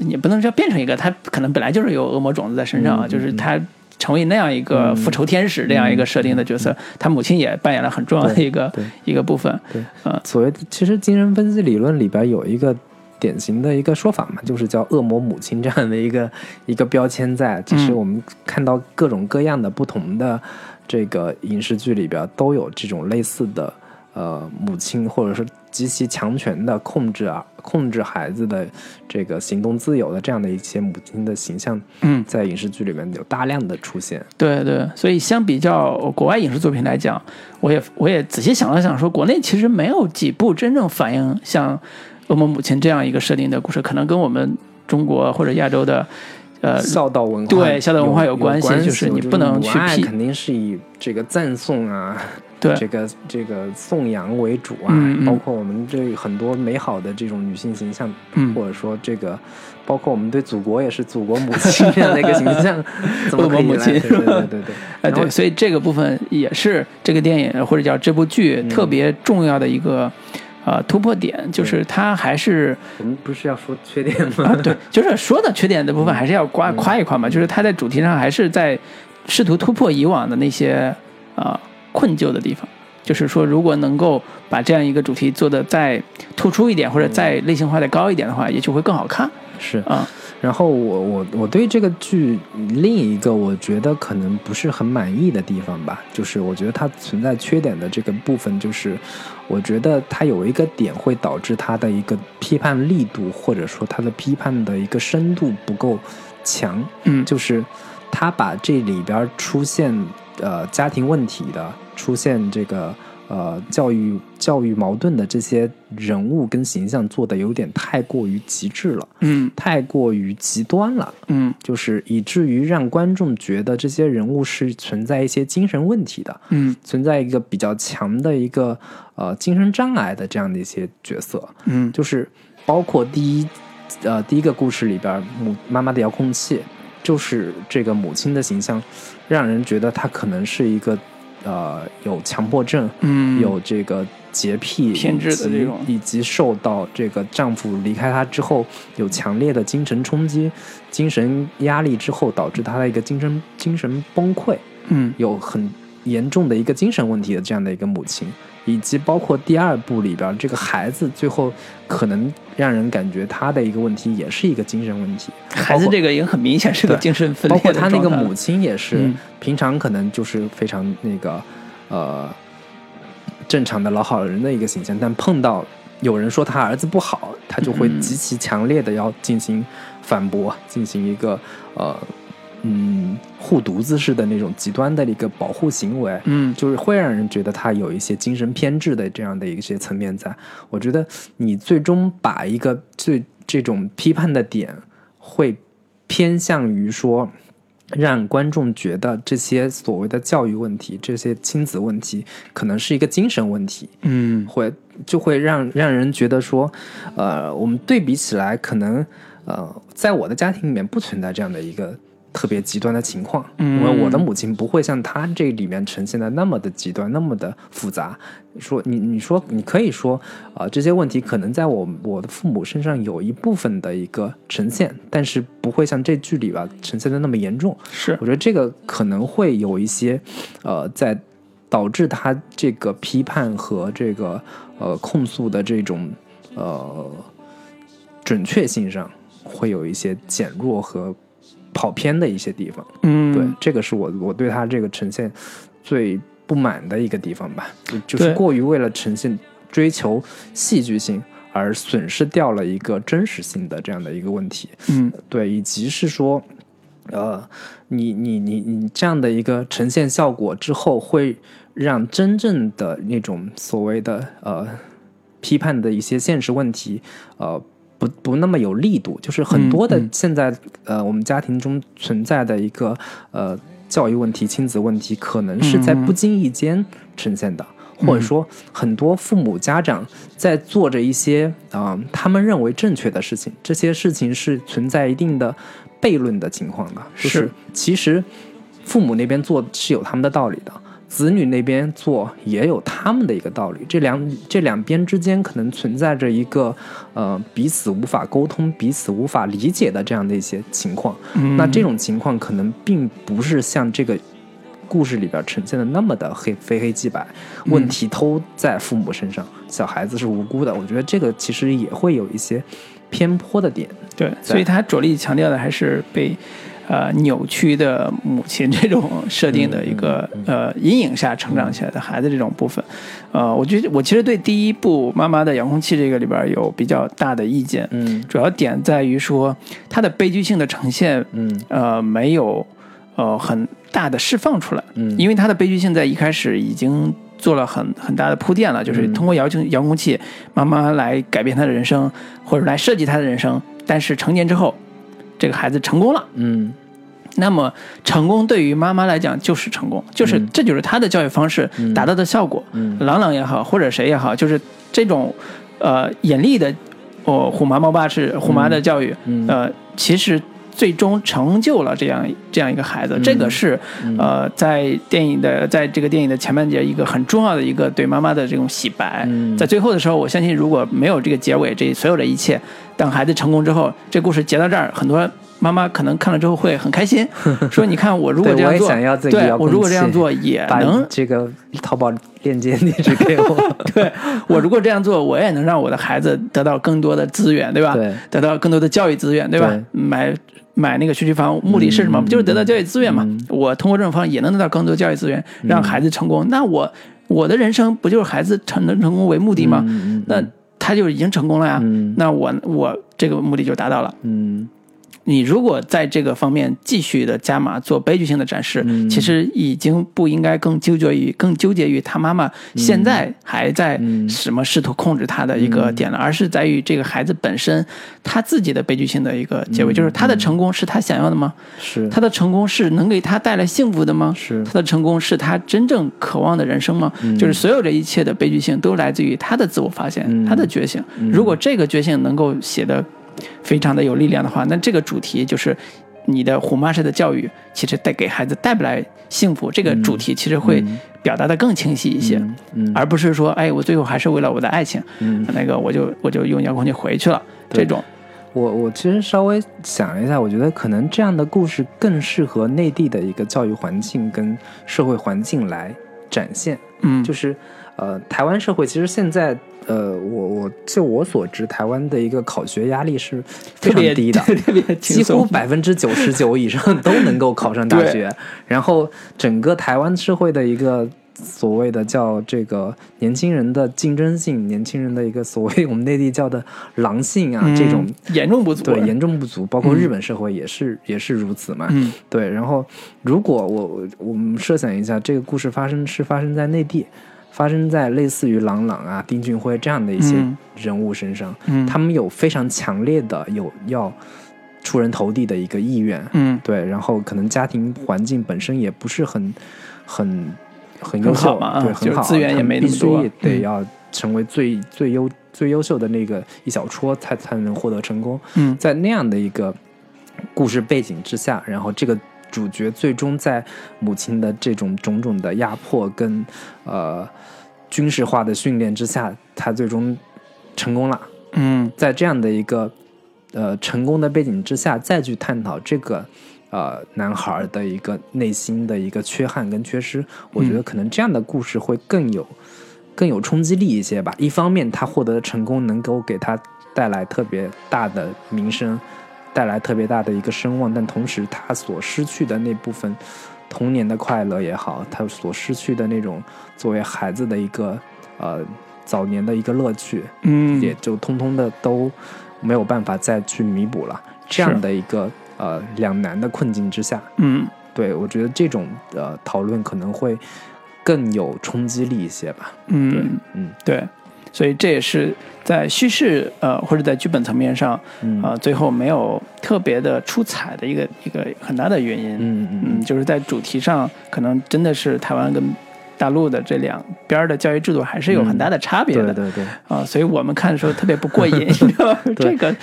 也不能说变成一个，她可能本来就是有恶魔种子在身上啊，嗯。就是她成为那样一个复仇天使这样一个设定的角色，他母亲也扮演了很重要的一个对一个部分。对呃，所谓的其实精神分析理论里边有一个典型的一个说法嘛，就是叫恶魔母亲这样的一个 一个标签在。其实我们看到各种各样的不同的这个影视剧里边都有这种类似的呃母亲或者是极其强权的控制啊控制孩子的这个行动自由的这样的一些母亲的形象，嗯，在影视剧里面有大量的出现。对对，所以相比较国外影视作品来讲，我也我也仔细想了想，说国内其实没有几部真正反映像恶魔母亲这样一个设定的故事，可能跟我们中国或者亚洲的呃孝道文化对孝道文化有有关系就是你不能去批肯定是以这个赞颂啊，对。这个这个颂扬为主啊，嗯嗯。包括我们对很多美好的这种女性形象，嗯。或者说这个，包括我们对祖国也是祖国母亲这样的一个形象，怎么可以恶魔母亲。来对对对对对，哎，对，所以这个部分也是这个电影或者叫这部剧特别重要的一个、呃突破点，就是它还是我们不是要说缺点吗？啊，对，就是说的缺点的部分还是要夸嗯。夸一夸嘛，就是它在主题上还是在试图突破以往的那些呃困窘的地方。就是说，如果能够把这样一个主题做的再突出一点，或者再类型化的高一点的话，也许会更好看是啊。然后我我我对这个剧另一个我觉得可能不是很满意的地方吧，就是我觉得它存在缺点的这个部分，就是我觉得它有一个点会导致它的一个批判力度或者说它的批判的一个深度不够强，嗯，就是他把这里边出现呃家庭问题的，出现这个呃教育教育矛盾的这些人物跟形象做的有点太过于极致了，嗯。太过于极端了，嗯。就是以至于让观众觉得这些人物是存在一些精神问题的，嗯。存在一个比较强的一个呃精神障碍的这样的一些角色，嗯。就是包括第一呃第一个故事里边母妈妈的遥控器，就是这个母亲的形象，让人觉得她可能是一个呃有强迫症，嗯，有这个洁癖偏执的这种。以及受到这个丈夫离开她之后有强烈的精神冲击、精神压力之后，导致她的一个精神精神崩溃。嗯。有很严重的一个精神问题的这样的一个母亲，以及包括第二部里边这个孩子，最后可能让人感觉他的一个问题也是一个精神问题。孩子这个也很明显是个精神分包裂包括他那个母亲也是，嗯。平常可能就是非常那个呃正常的老好人的一个形象，但碰到有人说他儿子不好，他就会嗯。极其强烈的要进行反驳，进行一个呃嗯护犊子似的那种极端的一个保护行为。嗯就是会让人觉得他有一些精神偏执的这样的一些层面在。我觉得你最终把一个最这种批判的点，会偏向于说，让观众觉得这些所谓的教育问题、这些亲子问题，可能是一个精神问题，嗯会就会让让人觉得说，呃，我们对比起来，可能呃，在我的家庭里面不存在这样的一个特别极端的情况，嗯因为我的母亲不会像她这里面呈现的那么的极端，那么的复杂。说你你说你可以说啊、呃这些问题可能在我我的父母身上有一部分的一个呈现，但是不会像这剧里吧呈现的那么严重。是我觉得这个可能会有一些，呃，在导致他这个批判和这个呃控诉的这种呃准确性上，会有一些减弱和跑偏的一些地方。嗯对，这个是我我对他这个呈现最不满的一个地方吧，就就是过于为了呈现追求戏剧性。而损失掉了一个真实性的这样的一个问题，嗯对，以及是说，呃，你你你你这样的一个呈现效果之后，会让真正的那种所谓的呃批判的一些现实问题，呃。不不那么有力度，就是很多的嗯。嗯现在、呃我们家庭中存在的一个呃教育问题、亲子问题，可能是在嗯不经意间呈现的，或者说很多父母家长在做着一些啊、他们认为正确的事情，这些事情是存在一定的悖论的情况的，就是是。其实父母那边做是有他们的道理的。子女那边做也有他们的一个道理，这两这两边之间可能存在着一个呃彼此无法沟通、彼此无法理解的这样的一些情况。嗯那这种情况可能并不是像这个故事里边呈现的那么的黑非黑即白，嗯问题都在父母身上，小孩子是无辜的。我觉得这个其实也会有一些偏颇的点。对，所以他着力强调的还是被呃扭曲的母亲这种设定的一个、呃阴影下成长起来的孩子这种部分。呃，我觉得我其实对第一部《妈妈的遥控器》这个里边有比较大的意见，嗯。主要点在于说它的悲剧性的呈现，嗯。呃，没有呃很大的释放出来，嗯。因为它的悲剧性在一开始已经做了很很大的铺垫了，就是通过遥控遥控器，妈妈来改变他的人生，或者来设计他的人生，但是成年之后，这个孩子成功了。嗯。那么成功对于妈妈来讲就是成功，就是、嗯。这就是她的教育方式嗯。达到的效果。嗯。朗朗也好，或者谁也好，就是这种呃严厉的哦虎妈猫爸式虎妈的教育，嗯。呃，其实最终成就了这样这样一个孩子，这个是嗯呃在电影的在这个电影的前半节一个很重要的一个对妈妈的这种洗白。嗯在最后的时候，我相信如果没有这个结尾，这所有的一切，等孩子成功之后，这故事结到这儿，很多。妈妈可能看了之后会很开心，说：“你看我如果这样做，对我如果这样做也能这个淘宝链接地址给我。对我如果这样做，我也能让我的孩子得到更多的资源，对吧？对得到更多的教育资源，对吧？对买买那个学区房，目的是什么？嗯不就是得到教育资源嘛？嗯我通过这种方式也能得到更多教育资源，让孩子成功。那我我的人生不就是孩子成能成功为目的吗？那他就已经成功了呀。嗯那我我这个目的就达到了。嗯你如果在这个方面继续的加码做悲剧性的展示，嗯。其实已经不应该更纠结于更纠结于他妈妈现在还在嗯。什么试图控制他的一个点了，而是在于这个孩子本身他自己的悲剧性的一个结尾，就是他的成功是他想要的吗？是。他的成功是能给他带来幸福的吗？是。他的成功是他真正渴望的人生吗？就是所有这一切的悲剧性都来自于他的自我发现，嗯。他的觉醒。如果这个觉醒能够写的非常的有力量的话，那这个主题就是你的虎妈式的教育，其实带给孩子带不来幸福。这个主题其实会表达的更清晰一些，嗯嗯而不是说，哎，我最后还是为了我的爱情，嗯那个我就我就用遥控器回去了。这种，我我其实稍微想了一下，我觉得可能这样的故事更适合内地的一个教育环境跟社会环境来展现。嗯，就是呃，台湾社会其实现在呃，我我就我所知，台湾的一个考学压力是非特别常低的，特别轻几乎松。百分之九十九以上都能够考上大学。然后整个台湾社会的一个所谓的叫这个年轻人的竞争性，年轻人的一个所谓我们内地叫的狼性啊，这种嗯严重不足，对严重不足，包括日本社会也是、也是如此嘛。嗯对，然后如果我我我们设想一下，这个故事发生是发生在内地，发生在类似于郎朗啊、丁俊晖这样的一些嗯。人物身上，嗯，他们有非常强烈的有要出人头地的一个意愿，嗯。对，然后可能家庭环境本身也不是很很很优秀对，很好，资源也没那么多必须得嗯。要成为最最优最优秀的那个一小撮，才才能获得成功。嗯。在那样的一个故事背景之下，然后这个主角最终在母亲的这种种种的压迫跟呃军事化的训练之下，他最终成功了。嗯在这样的一个呃成功的背景之下，再去探讨这个呃男孩的一个内心的一个缺憾跟缺失，我觉得可能这样的故事会更有更有冲击力一些吧。一方面，他获得的成功能够给他带来特别大的名声，带来特别大的一个声望，但同时他所失去的那部分童年的快乐也好，他所失去的那种作为孩子的一个呃早年的一个乐趣，嗯，也就通通的都没有办法再去弥补了。这样的一个呃两难的困境之下，嗯。对我觉得这种呃讨论可能会更有冲击力一些吧。嗯。嗯。对，所以这也是在叙事呃或者在剧本层面上嗯啊、最后没有特别的出彩的一个一个很大的原因。嗯嗯嗯，就是在主题上，可能真的是台湾跟大陆的这两边的教育制度还是有很大的差别的对对对。啊、所以我们看的时候特别不过瘾，你知道吗？这个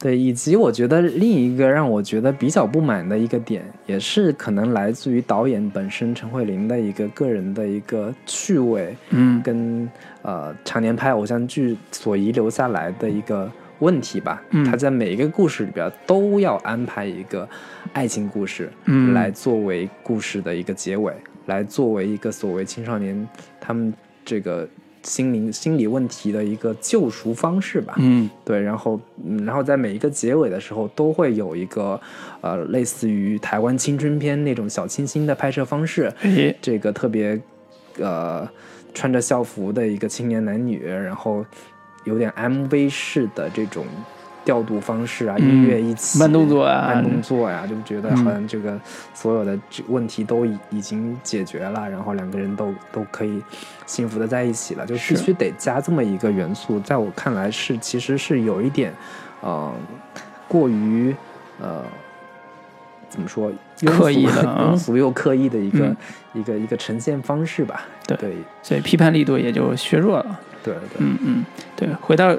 对，以及我觉得另一个让我觉得比较不满的一个点，也是可能来自于导演本身陈慧琳的一个个人的一个趣味，嗯。跟呃常年拍偶像剧所遗留下来的一个问题吧。嗯。他在每一个故事里边都要安排一个爱情故事，嗯。来作为故事的一个结尾，来作为一个所谓青少年他们这个心灵心理问题的一个救赎方式吧。嗯。对，然后嗯，然后在每一个结尾的时候，都会有一个呃，类似于台湾青春片那种小清新的拍摄方式，诶。这个特别呃穿着校服的一个青年男女，然后有点 MV 式的这种调度方式啊，嗯音乐一起慢动作啊慢动作呀、就觉得嗯好像这个所有的这问题都已已经解决了，然后两个人都都可以幸福的在一起了，就必须得加这么一个元素，在我看来是其实是有一点，呃，过于呃。怎么说？刻意俗了啊 庸俗又刻意的一个、嗯一个一个呈现方式吧。对对所以批判力度也就削弱了。对对，嗯嗯，对，回到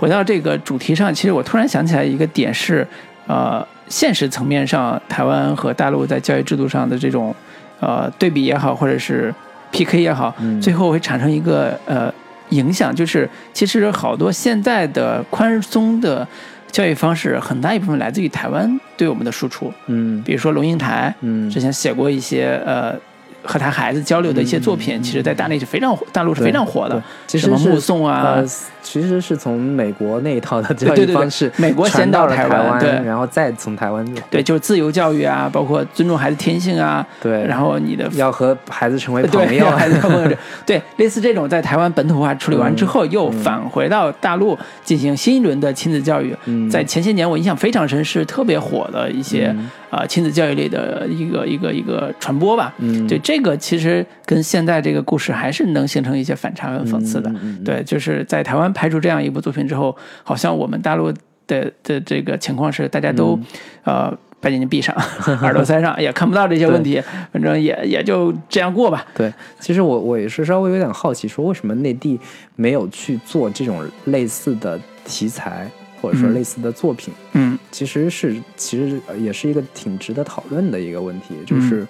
回到这个主题上，其实我突然想起来一个点是，呃，现实层面上，台湾和大陆在教育制度上的这种呃对比也好，或者是 PK 也好，嗯最后会产生一个呃影响，就是其实好多现在的宽松的教育方式，很大一部分来自于台湾对我们的输出，嗯。比如说龙应台，嗯之前写过一些呃和他孩子交流的一些作品，其实在大内是非常火大陆是非常火的，其实什么目送啊呃，其实是从美国那一套的 教育方式，美国先到了台湾然后再从台湾对，就是自由教育啊，包括尊重孩子天性啊，对，然后你的要和孩子成为朋友，孩子朋友，对，类似这种在台湾本土化处理完之后，又返回到大陆进行新一轮的亲子教育。嗯在前些年，我印象非常深，是特别火的一些嗯啊、亲子教育类的一个一个一个传播吧。嗯对，这个其实跟现在这个故事还是能形成一些反差跟讽刺的。嗯对，就是在台湾拍出这样一部作品之后，好像我们大陆的的这个情况是，大家都、嗯呃把眼睛闭上，耳朵塞上，也看不到这些问题，反正也也就这样过吧。对，其实我我也是稍微有点好奇，说为什么内地没有去做这种类似的题材，或者说嗯类似的作品？嗯其实是其实也是一个挺值得讨论的一个问题，就是，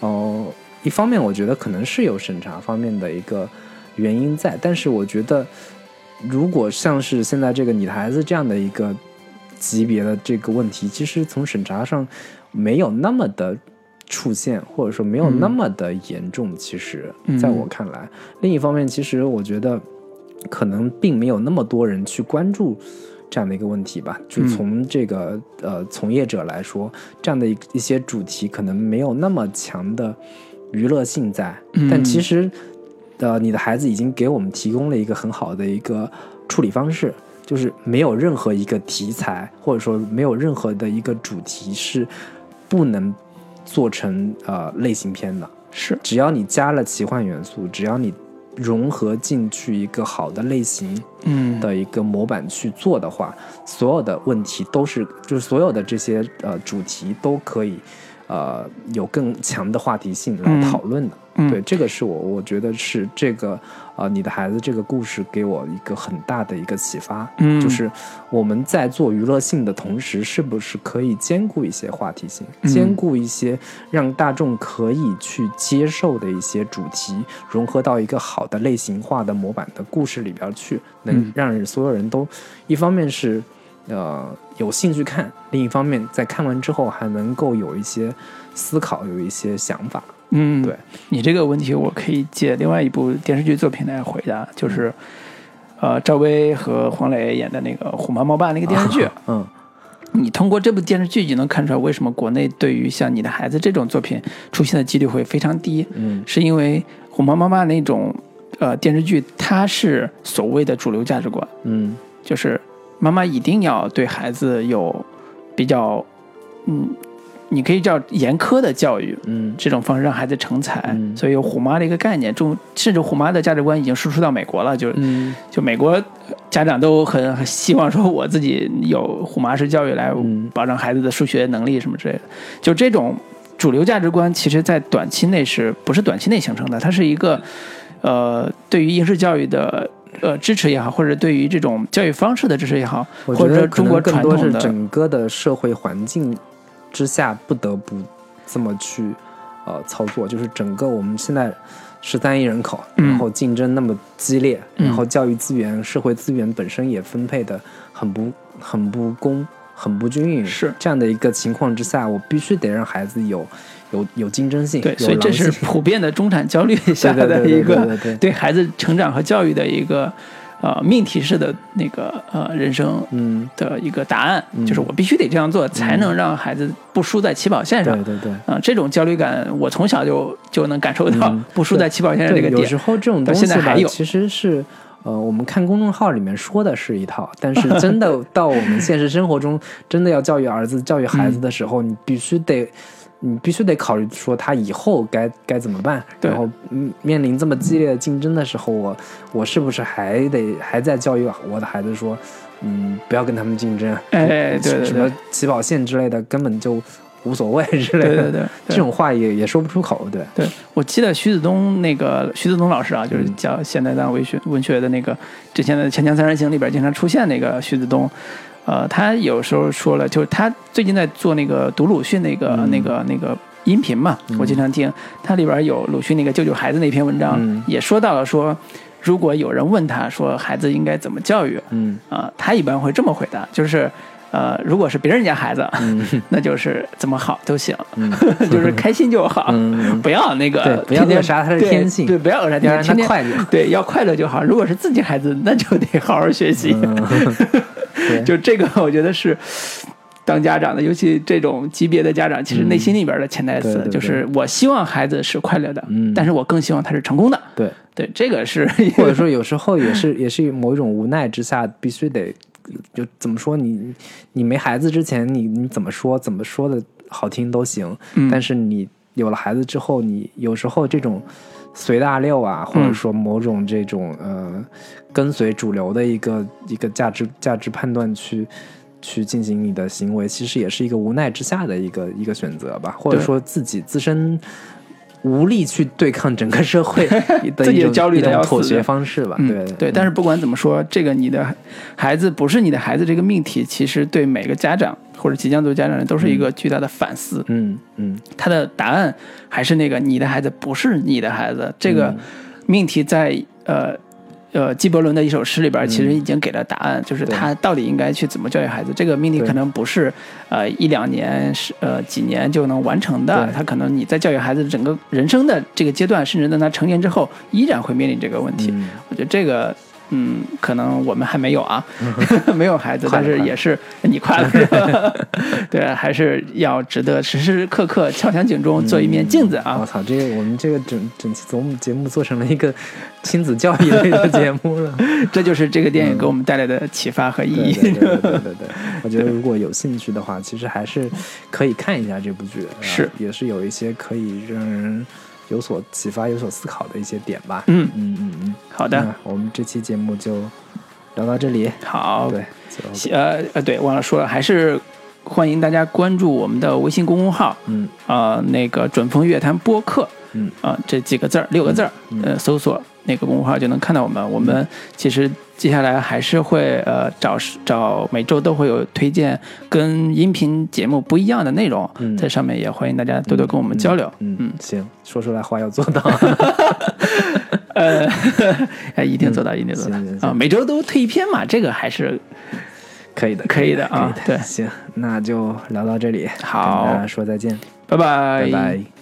哦、一方面我觉得可能是有审查方面的一个原因在，但是我觉得如果像是现在这个你的孩子这样的一个级别的这个问题，其实从审查上没有那么的出现，或者说没有那么的严重。其实，嗯在我看来，另一方面，其实我觉得可能并没有那么多人去关注这样的一个问题吧。就嗯从这个、呃从业者来说，这样的一一些主题可能没有那么强的娱乐性在，嗯但其实呃你的孩子已经给我们提供了一个很好的一个处理方式。就是没有任何一个题材，或者说没有任何的一个主题是不能做成呃类型片的。是，只要你加了奇幻元素，只要你融合进去一个好的类型嗯。的一个模板去做的话，所有的问题都是，就是所有的这些呃主题都可以，呃，有更强的话题性来嗯。讨论的。嗯。对，这个是我我觉得是这个呃，你的孩子这个故事给我一个很大的一个启发，嗯就是我们在做娱乐性的同时，是不是可以兼顾一些话题性，嗯兼顾一些让大众可以去接受的一些主题，融合到一个好的类型化的模板的故事里边去，能嗯让人所有人都一方面是呃有兴趣看，另一方面在看完之后还能够有一些思考，有一些想法。嗯，对你这个问题，我可以借另外一部电视剧作品来回答，就是呃赵薇和黄磊演的那个《虎妈猫爸》那个电视剧。嗯。你通过这部电视剧就能看出来，为什么国内对于像《你的孩子》这种作品出现的几率会非常低，嗯。是因为《虎妈猫爸》那种呃电视剧，它是所谓的主流价值观，嗯。就是妈妈一定要对孩子有比较，嗯，你可以叫严苛的教育，嗯这种方式让孩子成才，嗯所以有虎妈的一个概念，中甚至虎妈的价值观已经输出到美国了，就嗯就美国家长都很很希望说我自己有虎妈式教育来嗯保障孩子的数学能力什么之类的，就这种主流价值观，其实在短期内是不是短期内形成的？它是一个呃对于应试教育的。呃，支持也好，或者对于这种教育方式的支持也好，或者说中国传统的，整个的社会环境之下不得不这么去呃操作，就是整个我们现在十三亿人口，嗯。然后竞争那么激烈，嗯然后教育资源、社会资源本身也分配的很不很不公、很不均匀，是。这样的一个情况之下，我必须得让孩子有有有竞争性，对，所以这是普遍的中产焦虑 下的一个对孩子成长和教育的一个呃命题式的那个呃人生嗯，的一个答案，嗯就是我必须得这样做，才能让孩子不输在起跑线上对。对对。啊、这种焦虑感，我从小就就能感受到嗯 不输在起跑线上这，个点有时。候这种东西吧现在还有，其实是呃，我们看公众号里面说的是一套，但是真的到我们现实生活中，真的要教育儿子、教育孩子的时候，你必须得。你必须得考虑说他以后该该怎么办，然后嗯面临这么激烈的竞争的时候，我我是不是还得还在教育我的孩子说，嗯，不要跟他们竞争，哎对对对什么起跑线之类的根本就无所谓之类的，对对对，对这种话也也说不出口，对，对，我记得徐子东那个徐子东老师啊，就是嗯。教现代当文学文学的那个之前的《锵锵三人行》里边经常出现那个徐子东，呃，他有时候说了，就是他最近在做那个读鲁迅那个、嗯。那个那个音频嘛，我经常听，他里边有鲁迅那个救救孩子那篇文章，嗯。也说到了说，如果有人问他说孩子应该怎么教育嗯。啊、他一般会这么回答，就是。呃，如果是别人家孩子，嗯。那就是怎么好都行，嗯。就是开心就好，嗯。不要那个对不要天天扼杀他的天性。对，不要扼杀要让他天性，天天快乐。对，要快乐就好。如果是自己孩子，那就得好好学习。嗯。就这个，我觉得是当家长的，尤其这种级别的家长，其实内心里边的潜台词、就是我希望孩子是快乐的，嗯。但是我更希望他是成功的。对，对，这个是或者说有时候也是也是某一种无奈之下，必须得就怎么说你你没孩子之前，你你怎么说怎么说的好听都行，嗯。但是你有了孩子之后，你有时候这种随大流啊，或者说某种这种呃跟随主流的一个一个价值价值判断去。去进行你的行为，其实也是一个无奈之下的一个一个选择吧，或者说自己自身无力去对抗整个社会 的自己一种焦虑的妥协方式吧。嗯对对，但是不管怎么说，这个你的孩子不是你的孩子这个命题，其实对每个家长或者即将做家长的都是一个巨大的反思。嗯嗯他的答案还是那个你的孩子不是你的孩子。这个命题在呃呃纪伯伦的一首诗里边，其实已经给了答案，就是他到底应该去怎么教育孩子。这个命题可能不是呃一两年是呃几年就能完成的，他可能你在教育孩子整个人生的这个阶段，甚至在他成年之后，依然会面临这个问题。嗯我觉得这个。嗯，可能我们还没有啊，没有孩子，但是也是 你快乐？对，还是要值得时时刻刻敲响警钟，做一面镜子啊我。操，这个我们这个整整期节目节目做成了一个亲子教育类的节目了。这就是这个电影给我们带来的启发和意义。对对对，我觉得如果有兴趣的话，其实还是可以看一下这部剧，是也是有一些可以让人有所启发、有所思考的一些点吧。嗯，嗯嗯嗯，好的，我们这期节目就聊到这里。好，对，呃呃，对，忘了说了，还是欢迎大家关注我们的微信公众号，嗯。啊、那个准风乐坛播客，嗯。啊、这几个字儿，六个字儿，嗯。呃，搜索那个公众号就能看到我们。我们其实接下来还是会呃找找每周都会有推荐跟音频节目不一样的内容，嗯。在上面也欢迎大家多多跟我们交流。嗯嗯行，说出来话要做到。呃，哎，一定做到，一定做到。啊！每周都推一篇嘛，这个还是可以的，可以的啊对。行，那就聊到这里，好跟大家说再见，拜拜。拜拜